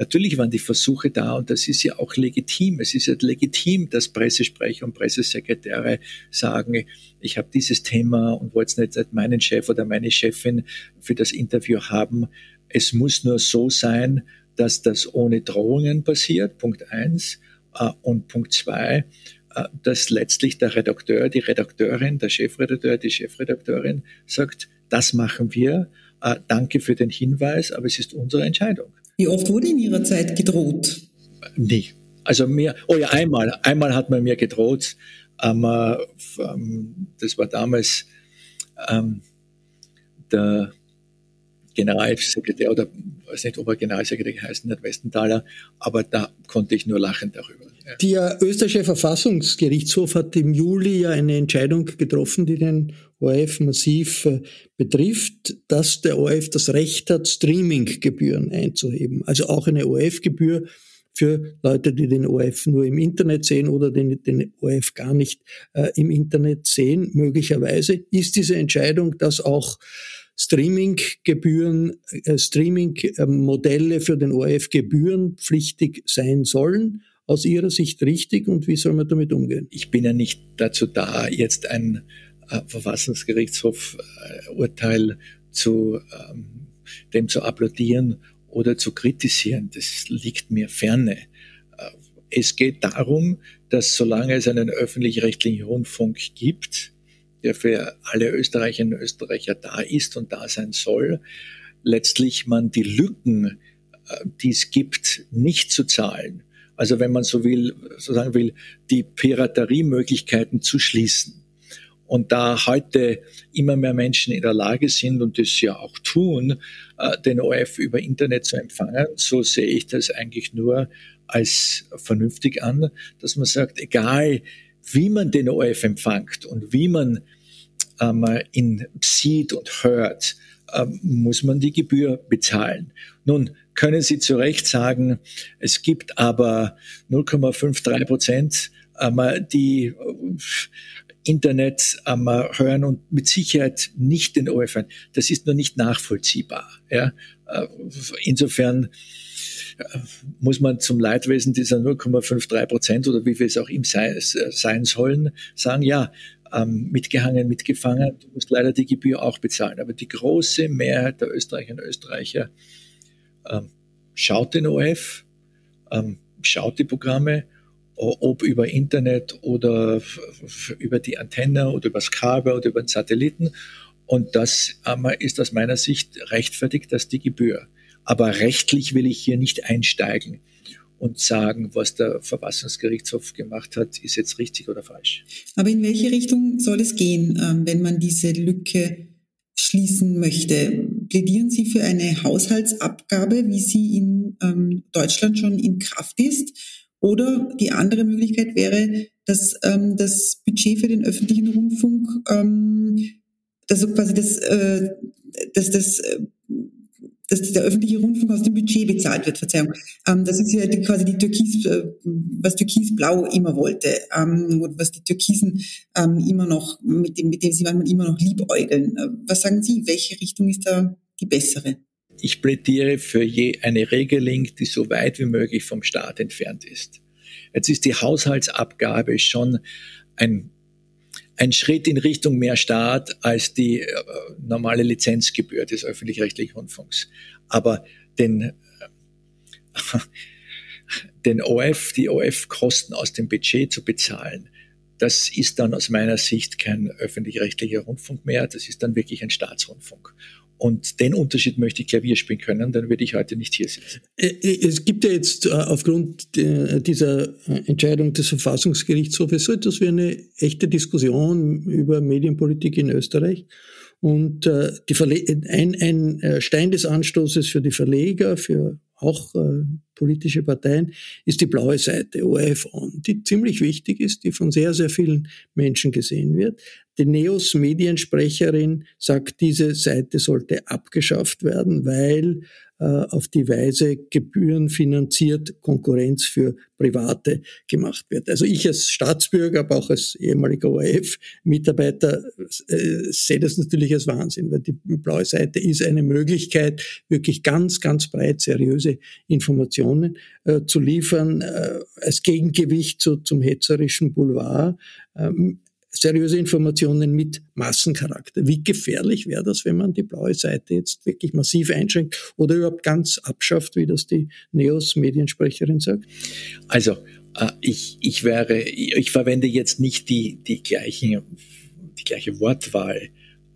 Natürlich waren die Versuche da und das ist ja auch legitim. Es ist ja legitim, dass Pressesprecher und Pressesekretäre sagen, ich habe dieses Thema und wollte nicht meinen Chef oder meine Chefin für das Interview haben. Es muss nur so sein, dass das ohne Drohungen passiert, Punkt eins. Äh, und Punkt zwei, äh, dass letztlich der Redakteur, die Redakteurin, der Chefredakteur, die Chefredakteurin sagt, das machen wir, äh, danke für den Hinweis, aber es ist unsere Entscheidung. Wie oft wurde in Ihrer Zeit gedroht? Nie. Also mir, oh ja, einmal, einmal hat man mir gedroht, ähm, ähm, das war damals ähm, der Generalsekretär oder weiß nicht, ob er Generalsekretär geheißen hat, Westenthaler, aber da konnte ich nur lachen darüber. Der österreichische Verfassungsgerichtshof hat im Juli ja eine Entscheidung getroffen, die den ORF massiv äh, betrifft, dass der ORF das Recht hat, Streaminggebühren einzuheben. Also auch eine ORF-Gebühr für Leute, die den ORF nur im Internet sehen oder den, den ORF gar nicht äh, im Internet sehen. Möglicherweise ist diese Entscheidung, dass auch Streaming-Gebühren, äh, Streaming-Modelle für den ORF gebührenpflichtig sein sollen. Aus Ihrer Sicht richtig und wie soll man damit umgehen? Ich bin ja nicht dazu da, jetzt ein äh, Verfassungsgerichtshof-Urteil äh, zu ähm, dem zu applaudieren oder zu kritisieren. Das liegt mir ferne. Äh, es geht darum, dass solange es einen öffentlich-rechtlichen Rundfunk gibt, der für alle Österreicherinnen und Österreicher da ist und da sein soll, letztlich man die Lücken, äh, die es gibt, nicht zu zahlen. Also wenn man so will, so sagen will, die Pirateriemöglichkeiten zu schließen. Und da heute immer mehr Menschen in der Lage sind und das ja auch tun, äh, den ORF über Internet zu empfangen, so sehe ich das eigentlich nur als vernünftig an, dass man sagt, egal wie man den ORF empfängt und wie man ähm, ihn sieht und hört, ähm, muss man die Gebühr bezahlen. Nun können Sie zu Recht sagen, es gibt aber 0,53 Prozent, ähm, die äh, Internet ähm, hören und mit Sicherheit nicht den hören. Das ist nur nicht nachvollziehbar. Ja? Insofern muss man zum Leidwesen dieser 0,53 Prozent oder wie viel es auch ihm sein, sein sollen, sagen, ja, ähm, mitgehangen, mitgefangen, du musst leider die Gebühr auch bezahlen. Aber die große Mehrheit der Österreicherinnen und Österreicher ähm, schaut den OF, ähm, schaut die Programme, ob über Internet oder über die Antenne oder über das Kabel oder über den Satelliten. Und das ähm, ist aus meiner Sicht rechtfertigt, dass die Gebühr. Aber rechtlich will ich hier nicht einsteigen und sagen, was der Verfassungsgerichtshof gemacht hat, ist jetzt richtig oder falsch. Aber in welche Richtung soll es gehen, ähm, wenn man diese Lücke schließen möchte? Plädieren Sie für eine Haushaltsabgabe, wie sie in ähm, Deutschland schon in Kraft ist? Oder die andere Möglichkeit wäre, dass das Budget für den öffentlichen Rundfunk, also quasi das, äh, dass das äh, dass der öffentliche Rundfunk aus dem Budget bezahlt wird, Verzeihung. Ähm, das ist ja die, quasi die Türkis, äh, was Türkis-Blau immer wollte, ähm, was die Türkisen ähm, immer noch, mit dem, mit dem sie manchmal immer noch liebäugeln. Äh, was sagen Sie, welche Richtung ist da die bessere? Ich plädiere für je eine Regelung, die so weit wie möglich vom Staat entfernt ist. Jetzt ist die Haushaltsabgabe schon ein ein Schritt in Richtung mehr Staat als die äh, normale Lizenzgebühr des öffentlich-rechtlichen Rundfunks. Aber den, [LAUGHS] den OF, die OF-Kosten aus dem Budget zu bezahlen, das ist dann aus meiner Sicht kein öffentlich-rechtlicher Rundfunk mehr, das ist dann wirklich ein Staatsrundfunk. Und den Unterschied möchte ich Klavier spielen können, dann würde ich heute nicht hier sitzen. Äh, äh, es gibt ja jetzt äh, aufgrund dieser Entscheidung des Verfassungsgerichtshofes so etwas wie eine echte Diskussion über Medienpolitik in Österreich. Und ein, ein Stein des Anstoßes für die Verleger, für auch politische Parteien, ist die blaue Seite, ORF die ziemlich wichtig ist, die von sehr, sehr vielen Menschen gesehen wird. Die Neos Mediensprecherin sagt, diese Seite sollte abgeschafft werden, weil auf die Weise gebührenfinanziert Konkurrenz für Private gemacht wird. Also ich als Staatsbürger, aber auch als ehemaliger ORF-Mitarbeiter äh, sehe das natürlich als Wahnsinn, weil die blaue Seite ist eine Möglichkeit, wirklich ganz, ganz breit seriöse Informationen äh, zu liefern, äh, als Gegengewicht zu, zum hetzerischen Boulevard. Seriöse Informationen mit Massencharakter. Wie gefährlich wäre das, wenn man die blaue Seite jetzt wirklich massiv einschränkt oder überhaupt ganz abschafft, wie das die Neos-Mediensprecherin sagt? Also, äh, ich, ich wäre, ich verwende jetzt nicht die, die gleichen, die gleiche Wortwahl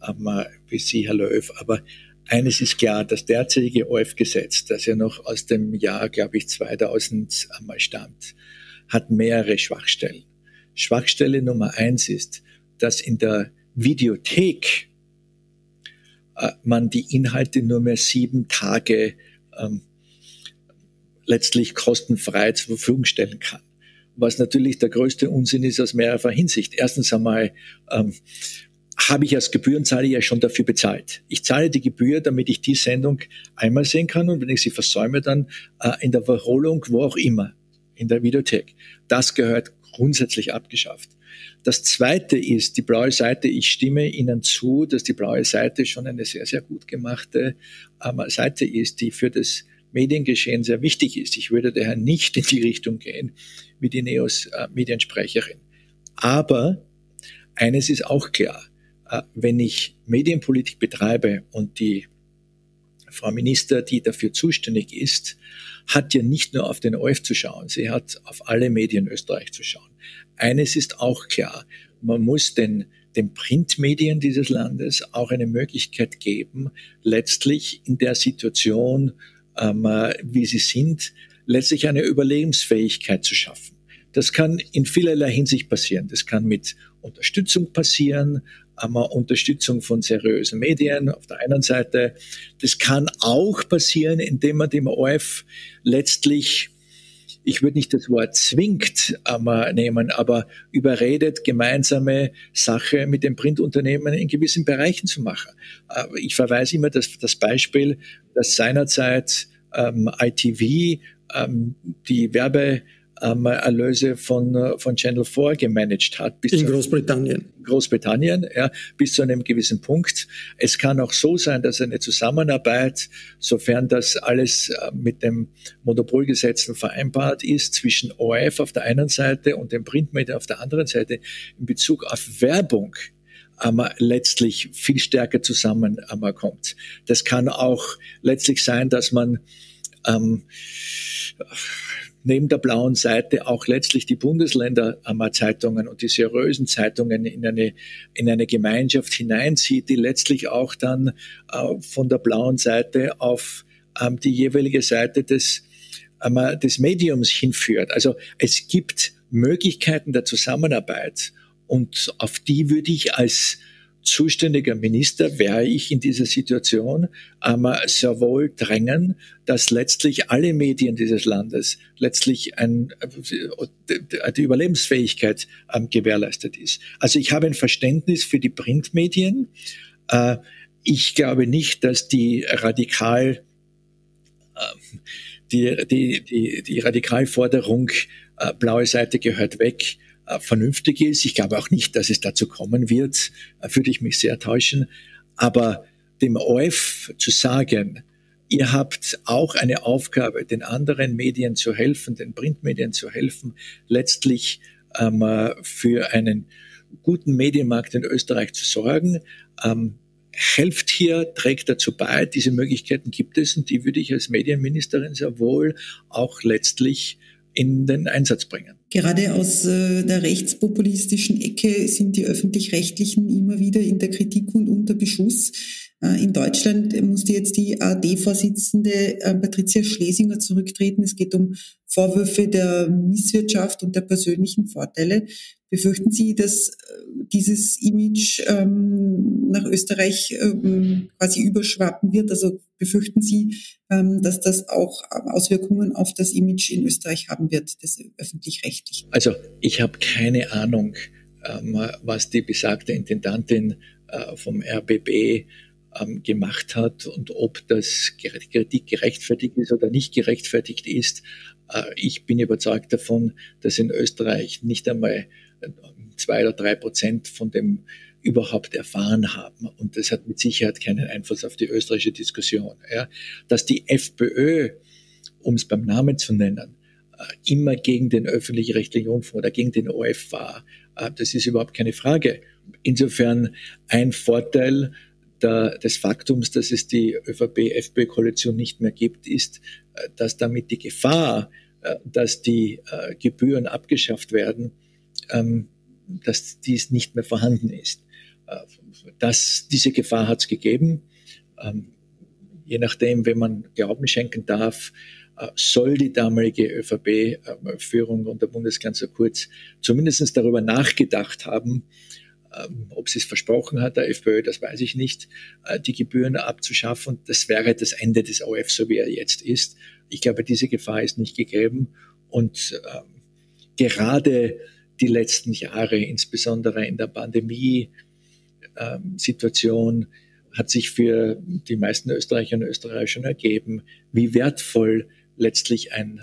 ähm, wie Sie, Herr Löw, aber eines ist klar, das derzeitige OF-Gesetz, das ja noch aus dem Jahr, glaube ich, 2000 einmal stammt, hat mehrere Schwachstellen. Schwachstelle Nummer eins ist, dass in der Videothek äh, man die Inhalte nur mehr sieben Tage ähm, letztlich kostenfrei zur Verfügung stellen kann. Was natürlich der größte Unsinn ist aus mehrerer Hinsicht. Erstens einmal ähm, habe ich als Gebührenzahler ja schon dafür bezahlt. Ich zahle die Gebühr, damit ich die Sendung einmal sehen kann und wenn ich sie versäume, dann äh, in der Verholung, wo auch immer, in der Videothek. Das gehört grundsätzlich abgeschafft. Das zweite ist die blaue Seite. Ich stimme Ihnen zu, dass die blaue Seite schon eine sehr, sehr gut gemachte ähm, Seite ist, die für das Mediengeschehen sehr wichtig ist. Ich würde daher nicht in die Richtung gehen wie die Neos äh, Mediensprecherin. Aber eines ist auch klar. Äh, wenn ich Medienpolitik betreibe und die Frau Minister, die dafür zuständig ist, hat ja nicht nur auf den ORF zu schauen, sie hat auf alle Medien Österreich zu schauen. Eines ist auch klar, man muss den, den Printmedien dieses Landes auch eine Möglichkeit geben, letztlich in der Situation, ähm, wie sie sind, letztlich eine Überlebensfähigkeit zu schaffen. Das kann in vielerlei Hinsicht passieren. Das kann mit Unterstützung passieren, einmal Unterstützung von seriösen Medien auf der einen Seite. Das kann auch passieren, indem man dem ORF letztlich ich würde nicht das Wort zwingt ähm, nehmen, aber überredet, gemeinsame Sache mit den Printunternehmen in gewissen Bereichen zu machen. Äh, ich verweise immer das, das Beispiel, dass seinerzeit ähm, ITV ähm, die Werbe ähm, Erlöse von, äh, von Channel 4 gemanagt hat. in Großbritannien. Großbritannien, ja, bis zu einem gewissen Punkt. Es kann auch so sein, dass eine Zusammenarbeit, sofern das alles äh, mit dem Monopolgesetz vereinbart ist, zwischen ORF auf der einen Seite und den Printmedien auf der anderen Seite in Bezug auf Werbung ähm, letztlich viel stärker zusammenkommt. Das kann auch letztlich sein, dass man ähm, neben der blauen Seite auch letztlich die Bundesländerzeitungen und die seriösen Zeitungen in eine, in eine Gemeinschaft hineinzieht, die letztlich auch dann äh, von der blauen Seite auf ähm, die jeweilige Seite des, ähm, des Mediums hinführt. Also es gibt Möglichkeiten der Zusammenarbeit und auf die würde ich als zuständiger Minister wäre ich in dieser Situation ähm, sehr wohl drängen, dass letztlich alle Medien dieses Landes letztlich ein, äh, die Überlebensfähigkeit ähm, gewährleistet ist. Also ich habe ein Verständnis für die Printmedien. Äh, ich glaube nicht, dass die radikal äh, die, die, die, die Radikalforderung äh, blaue Seite gehört weg vernünftig ist. Ich glaube auch nicht, dass es dazu kommen wird, äh, würde ich mich sehr täuschen. Aber dem OF zu sagen, ihr habt auch eine Aufgabe, den anderen Medien zu helfen, den Printmedien zu helfen, letztlich ähm, äh, für einen guten Medienmarkt in Österreich zu sorgen. Ähm, helft hier, trägt dazu bei. Diese Möglichkeiten gibt es und die würde ich als Medienministerin sehr wohl auch letztlich in den Einsatz bringen. Gerade aus äh, der rechtspopulistischen Ecke sind die öffentlich-rechtlichen immer wieder in der Kritik und unter Beschuss. Äh, in Deutschland musste jetzt die ARD-Vorsitzende äh, Patricia Schlesinger zurücktreten. Es geht um Vorwürfe der Misswirtschaft und der persönlichen Vorteile. Befürchten Sie, dass äh, dieses Image ähm, nach Österreich ähm, quasi überschwappen wird? Also befürchten Sie, ähm, dass das auch Auswirkungen auf das Image in Österreich haben wird, des öffentlich-rechtlichen? Also ich habe keine Ahnung, ähm, was die besagte Intendantin äh, vom RBB ähm, gemacht hat und ob das Kritik gerechtfertigt ist oder nicht gerechtfertigt ist. Äh, ich bin überzeugt davon, dass in Österreich nicht einmal zwei oder drei Prozent von dem überhaupt erfahren haben. Und das hat mit Sicherheit keinen Einfluss auf die österreichische Diskussion. Ja. Dass die FPÖ, um es beim Namen zu nennen, äh, immer gegen den öffentlich-rechtlichen Rundfunk oder gegen den OF war, äh, das ist überhaupt keine Frage. Insofern ein Vorteil der, des Faktums, dass es die ÖVP-FPÖ-Koalition nicht mehr gibt, ist, äh, dass damit die Gefahr, dass die Gebühren abgeschafft werden, ähm, dass dies nicht mehr vorhanden ist. Äh, das, diese Gefahr hat es gegeben. Ähm, je nachdem, wenn man Glauben schenken darf, äh, soll die damalige ÖVP-Führung unter Bundeskanzler Kurz zumindest darüber nachgedacht haben, ähm, ob sie es versprochen hat, der FPÖ, das weiß ich nicht, äh, die Gebühren abzuschaffen. Das wäre das Ende des OF, so wie er jetzt ist. Ich glaube, diese Gefahr ist nicht gegeben. Und ähm, gerade die letzten Jahre, insbesondere in der Pandemie-Situation, hat sich für die meisten Österreicherinnen und Österreicher schon ergeben, wie wertvoll letztlich ein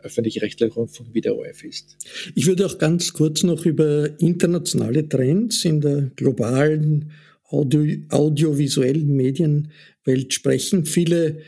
öffentlich-rechtlicher Rundfunk wie der ORF ist. Ich würde auch ganz kurz noch über internationale Trends in der globalen Audio audiovisuellen Medienwelt sprechen. Viele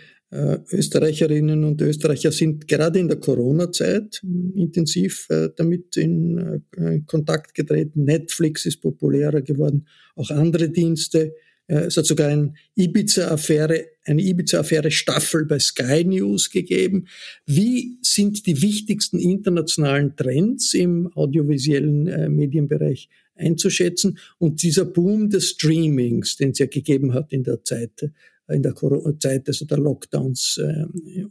Österreicherinnen und Österreicher sind gerade in der Corona-Zeit intensiv äh, damit in äh, Kontakt getreten. Netflix ist populärer geworden, auch andere Dienste. Es hat sogar ein Ibiza-Affäre, eine Ibiza-Affäre-Staffel bei Sky News gegeben. Wie sind die wichtigsten internationalen Trends im audiovisuellen Medienbereich einzuschätzen? Und dieser Boom des Streamings, den es ja gegeben hat in der Zeit in der Zeit also der Lockdowns äh,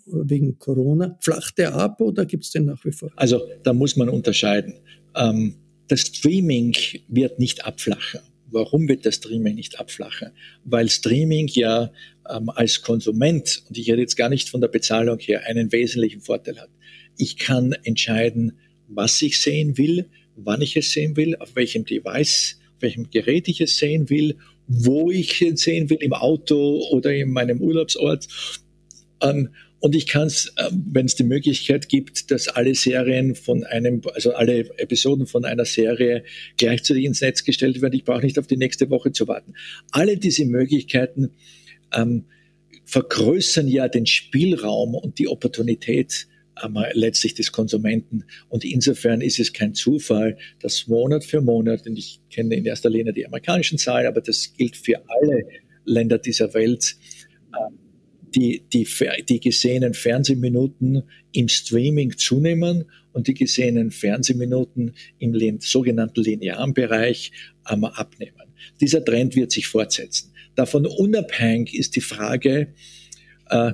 wegen Corona. Flacht der ab oder gibt es den nach wie vor? Also da muss man unterscheiden. Ähm, das Streaming wird nicht abflachen. Warum wird das Streaming nicht abflachen? Weil Streaming ja ähm, als Konsument, und ich rede jetzt gar nicht von der Bezahlung her, einen wesentlichen Vorteil hat. Ich kann entscheiden, was ich sehen will, wann ich es sehen will, auf welchem Device, auf welchem Gerät ich es sehen will wo ich ihn sehen will, im Auto oder in meinem Urlaubsort. Ähm, Und ich kann es, äh, wenn es die Möglichkeit gibt, dass alle Serien von einem, also alle Episoden von einer Serie gleichzeitig ins Netz gestellt werden. Ich brauche nicht auf die nächste Woche zu warten. Alle diese Möglichkeiten ähm, vergrößern ja den Spielraum und die Opportunität ähm, letztlich des Konsumenten. Und insofern ist es kein Zufall, dass Monat für Monat, und ich kenne in erster Linie die amerikanischen Zahlen, aber das gilt für alle Länder dieser Welt, ähm, die, die, die gesehenen Fernsehminuten im Streaming zunehmen und die gesehenen Fernsehminuten im sogenannten linearen Bereich ähm, abnehmen. Dieser Trend wird sich fortsetzen. Davon unabhängig ist die Frage, äh,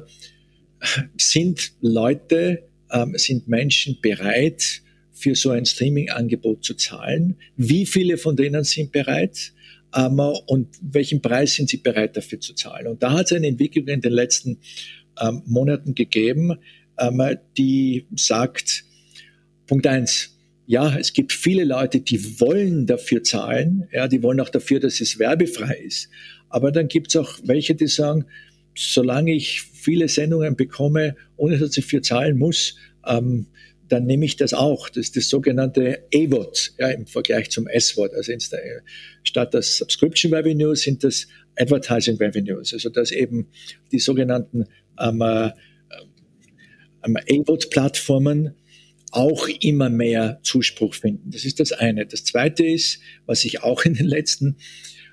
sind Leute, äh, sind Menschen bereit, für so ein Streaming-Angebot zu zahlen? Wie viele von denen sind bereit? Ähm, und welchen Preis sind sie bereit dafür zu zahlen? Und da hat es eine Entwicklung in den letzten ähm, Monaten gegeben, ähm, die sagt, Punkt eins, ja, es gibt viele Leute, die wollen dafür zahlen, ja, die wollen auch dafür, dass es werbefrei ist. Aber dann gibt es auch welche, die sagen, solange ich viele Sendungen bekomme, ohne dass ich dafür zahlen muss, ähm, dann nehme ich das auch. Das ist das sogenannte A-Wort ja, im Vergleich zum S-Wort. Also statt das Subscription Revenue sind das Advertising Revenues. Also dass eben die sogenannten ähm, äh, ähm, A-Wort-Plattformen auch immer mehr Zuspruch finden. Das ist das eine. Das zweite ist, was sich auch in den letzten,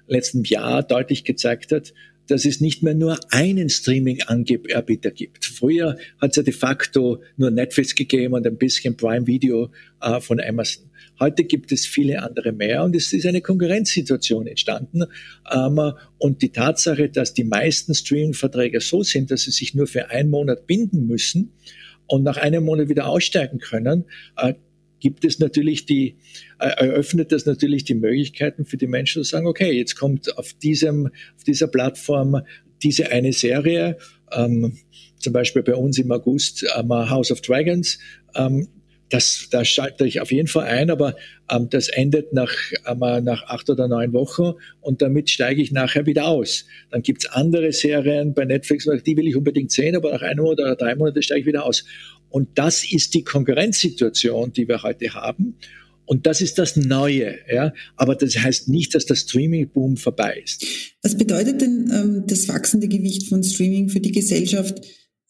letzten Jahr deutlich gezeigt hat, dass es nicht mehr nur einen Streaming-Anbieter gibt. Früher hat es ja de facto nur Netflix gegeben und ein bisschen Prime Video äh, von Amazon. Heute gibt es viele andere mehr und es ist eine Konkurrenzsituation entstanden. Ähm, und die Tatsache, dass die meisten Streaming-Verträge so sind, dass sie sich nur für einen Monat binden müssen und nach einem Monat wieder aussteigen können, äh, gibt es natürlich die, äh, eröffnet das natürlich die Möglichkeiten für die Menschen zu sagen, okay, jetzt kommt auf diesem, auf dieser Plattform diese eine Serie, ähm, zum Beispiel bei uns im August ähm, House of Dragons, ähm, das, das schalte ich auf jeden Fall ein, aber ähm, das endet nach, ähm, nach acht oder neun Wochen und damit steige ich nachher wieder aus. Dann gibt's andere Serien bei Netflix, die will ich unbedingt sehen, aber nach einem oder drei Monaten steige ich wieder aus. Und das ist die Konkurrenzsituation, die wir heute haben. Und das ist das Neue, ja. Aber das heißt nicht, dass der Streaming-Boom vorbei ist. Was bedeutet denn ähm, das wachsende Gewicht von Streaming für die Gesellschaft?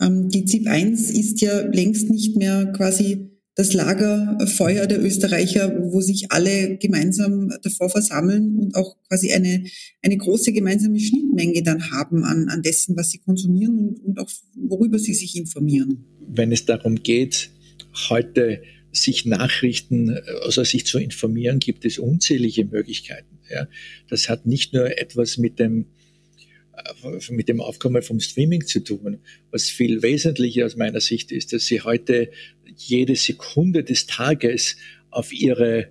Ähm, die ZIP 1 ist ja längst nicht mehr quasi das Lagerfeuer der Österreicher, wo sich alle gemeinsam davor versammeln und auch quasi eine, eine große gemeinsame Schnittmenge dann haben an, an dessen, was sie konsumieren und, und auch worüber sie sich informieren. Wenn es darum geht, heute sich Nachrichten, also sich zu informieren, gibt es unzählige Möglichkeiten. Ja. Das hat nicht nur etwas mit dem mit dem Aufkommen vom Streaming zu tun. Was viel wesentlicher aus meiner Sicht ist, dass Sie heute jede Sekunde des Tages auf Ihre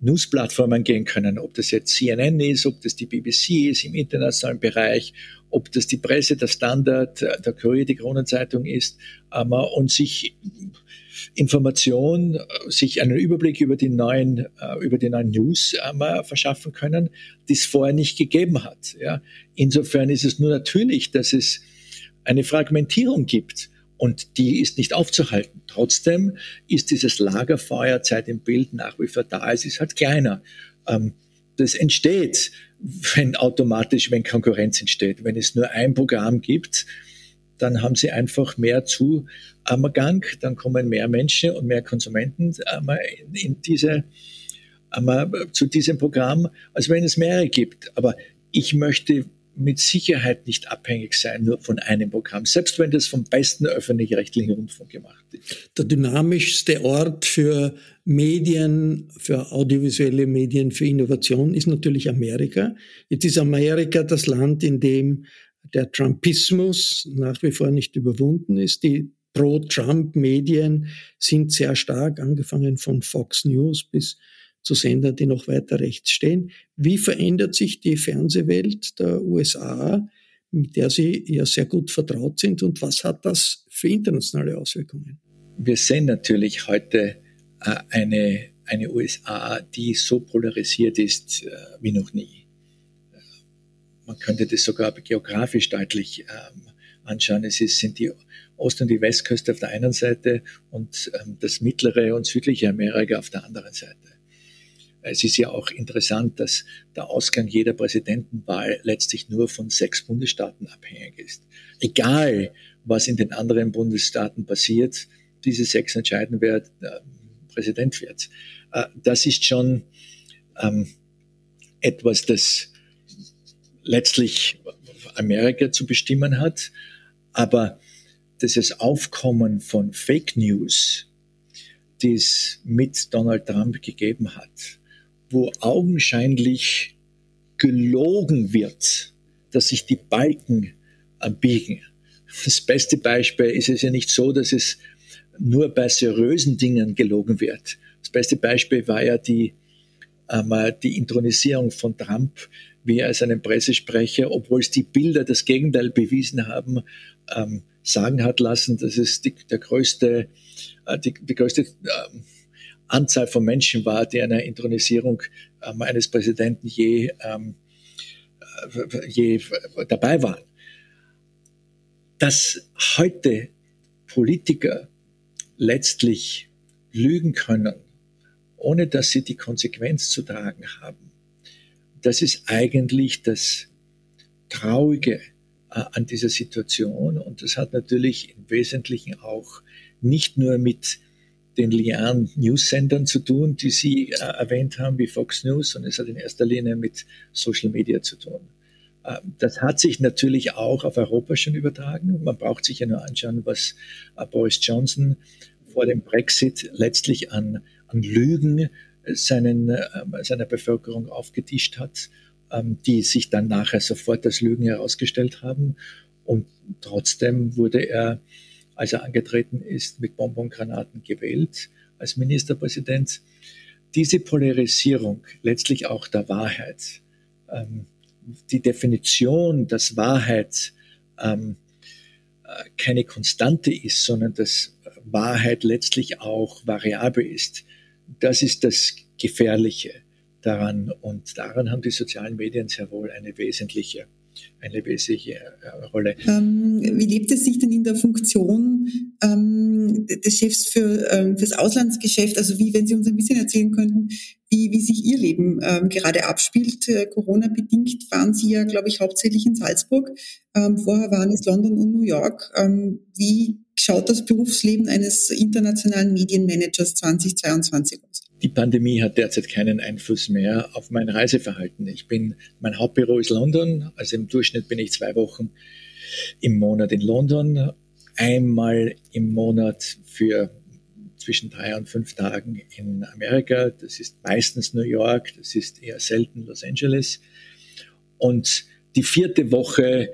Newsplattformen gehen können, ob das jetzt CNN ist, ob das die BBC ist im internationalen Bereich, ob das die Presse, der Standard, der Kurier, die Kronenzeitung ist, ähm, und sich Information, sich einen Überblick über die neuen, äh, über die neuen News äh, verschaffen können, die es vorher nicht gegeben hat. Ja. Insofern ist es nur natürlich, dass es eine Fragmentierung gibt und die ist nicht aufzuhalten. Trotzdem ist dieses Lagerfeuerzeit im Bild nach wie vor da. Es ist halt kleiner. Ähm, das entsteht, wenn automatisch, wenn Konkurrenz entsteht. Wenn es nur ein Programm gibt, dann haben sie einfach mehr zu am Gang, dann kommen mehr Menschen und mehr Konsumenten in diese, zu diesem Programm, als wenn es mehrere gibt. Aber ich möchte mit Sicherheit nicht abhängig sein nur von einem Programm, selbst wenn das vom besten öffentlich-rechtlichen Rundfunk gemacht ist. Der dynamischste Ort für Medien, für audiovisuelle Medien, für Innovation ist natürlich Amerika. Jetzt ist Amerika das Land, in dem der Trumpismus nach wie vor nicht überwunden ist. Die Pro-Trump-Medien sind sehr stark, angefangen von Fox News bis zu Sendern, die noch weiter rechts stehen. Wie verändert sich die Fernsehwelt der USA, mit der Sie ja sehr gut vertraut sind und was hat das für internationale Auswirkungen? Wir sehen natürlich heute äh, eine, eine USA, die so polarisiert ist äh, wie noch nie man könnte das sogar geografisch deutlich ähm, anschauen. Es ist, sind die Ost- und die Westküste auf der einen Seite und ähm, das mittlere und südliche Amerika auf der anderen Seite. Es ist ja auch interessant, dass der Ausgang jeder Präsidentenwahl letztlich nur von sechs Bundesstaaten abhängig ist. Egal, was in den anderen Bundesstaaten passiert, diese sechs entscheiden, wer äh, Präsident wird. Äh, das ist schon ähm, etwas, das letztlich Amerika zu bestimmen hat. Aber dieses Aufkommen von Fake News, die es mit Donald Trump gegeben hat, wo augenscheinlich gelogen wird, dass sich die Balken biegen. Das beste Beispiel ist es ja nicht so, dass es nur bei seriösen Dingen gelogen wird. Das beste Beispiel war ja die, ähm, die Intronisierung von Trump, wie er als einen Pressesprecher, obwohl es die Bilder das Gegenteil bewiesen haben, ähm, sagen hat lassen, dass es die, der größte, äh, die, die größte ähm, Anzahl von Menschen war, die einer Intronisierung ähm, eines Präsidenten je, ähm, äh, je dabei waren. Dass heute Politiker letztlich lügen können, ohne dass sie die Konsequenz zu tragen haben, das ist eigentlich das Traurige äh, an dieser Situation. Und das hat natürlich im Wesentlichen auch nicht nur mit den linearen News-Sendern zu tun, die Sie äh, erwähnt haben, wie Fox News, sondern es hat in erster Linie mit Social Media zu tun. Äh, das hat sich natürlich auch auf Europa schon übertragen. Man braucht sich ja nur anschauen, was äh, Boris Johnson vor dem Brexit letztlich an, an Lügen seinen, äh, seiner Bevölkerung aufgetischt hat, ähm, die sich dann nachher sofort als Lügen herausgestellt haben. Und trotzdem wurde er, als er angetreten ist, mit Bonbongranaten gewählt als Ministerpräsident. Diese Polarisierung letztlich auch der Wahrheit, ähm, die Definition, dass Wahrheit ähm, äh, keine Konstante ist, sondern dass Wahrheit letztlich auch variabel ist, das ist das Gefährliche daran. Und daran haben die sozialen Medien sehr wohl eine wesentliche eine wesentliche äh, Rolle. Ähm, wie lebt es sich denn in der Funktion ähm, des Chefs für ähm, Auslandsgeschäft? Also wie, wenn Sie uns ein bisschen erzählen könnten, wie, wie sich Ihr Leben ähm, gerade abspielt. Äh, Corona-bedingt waren Sie ja, glaube ich, hauptsächlich in Salzburg. Ähm, vorher waren es London und New York. Ähm, wie schaut das Berufsleben eines internationalen Medienmanagers 2022 aus? Die Pandemie hat derzeit keinen Einfluss mehr auf mein Reiseverhalten. Ich bin, mein Hauptbüro ist London, also im Durchschnitt bin ich zwei Wochen im Monat in London, einmal im Monat für zwischen drei und fünf Tagen in Amerika. Das ist meistens New York, das ist eher selten Los Angeles. Und die vierte Woche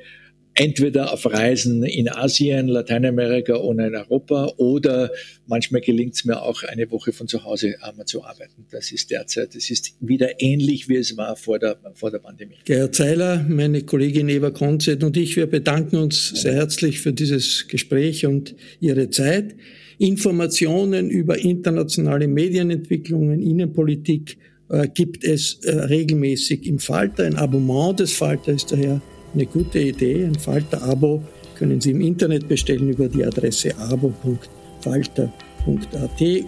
entweder auf Reisen in Asien, Lateinamerika oder in Europa oder manchmal gelingt es mir auch eine Woche von zu Hause einmal zu arbeiten. Das ist derzeit, das ist wieder ähnlich, wie es war vor der, vor der Pandemie. Gerhard Zeiler, meine Kollegin Eva Konzett und ich, wir bedanken uns sehr herzlich für dieses Gespräch und Ihre Zeit. Informationen über internationale Medienentwicklungen, Innenpolitik äh, gibt es äh, regelmäßig im Falter. Ein Abonnement des Falter ist daher eine gute Idee. Ein Falter-Abo können Sie im Internet bestellen über die Adresse abo.falter.at.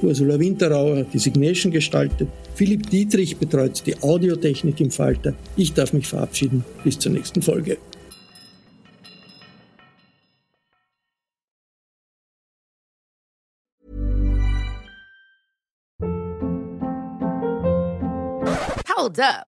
Ursula Winterauer hat die Signation gestaltet. Philipp Dietrich betreut die Audiotechnik im Falter. Ich darf mich verabschieden. Bis zur nächsten Folge. Hold up.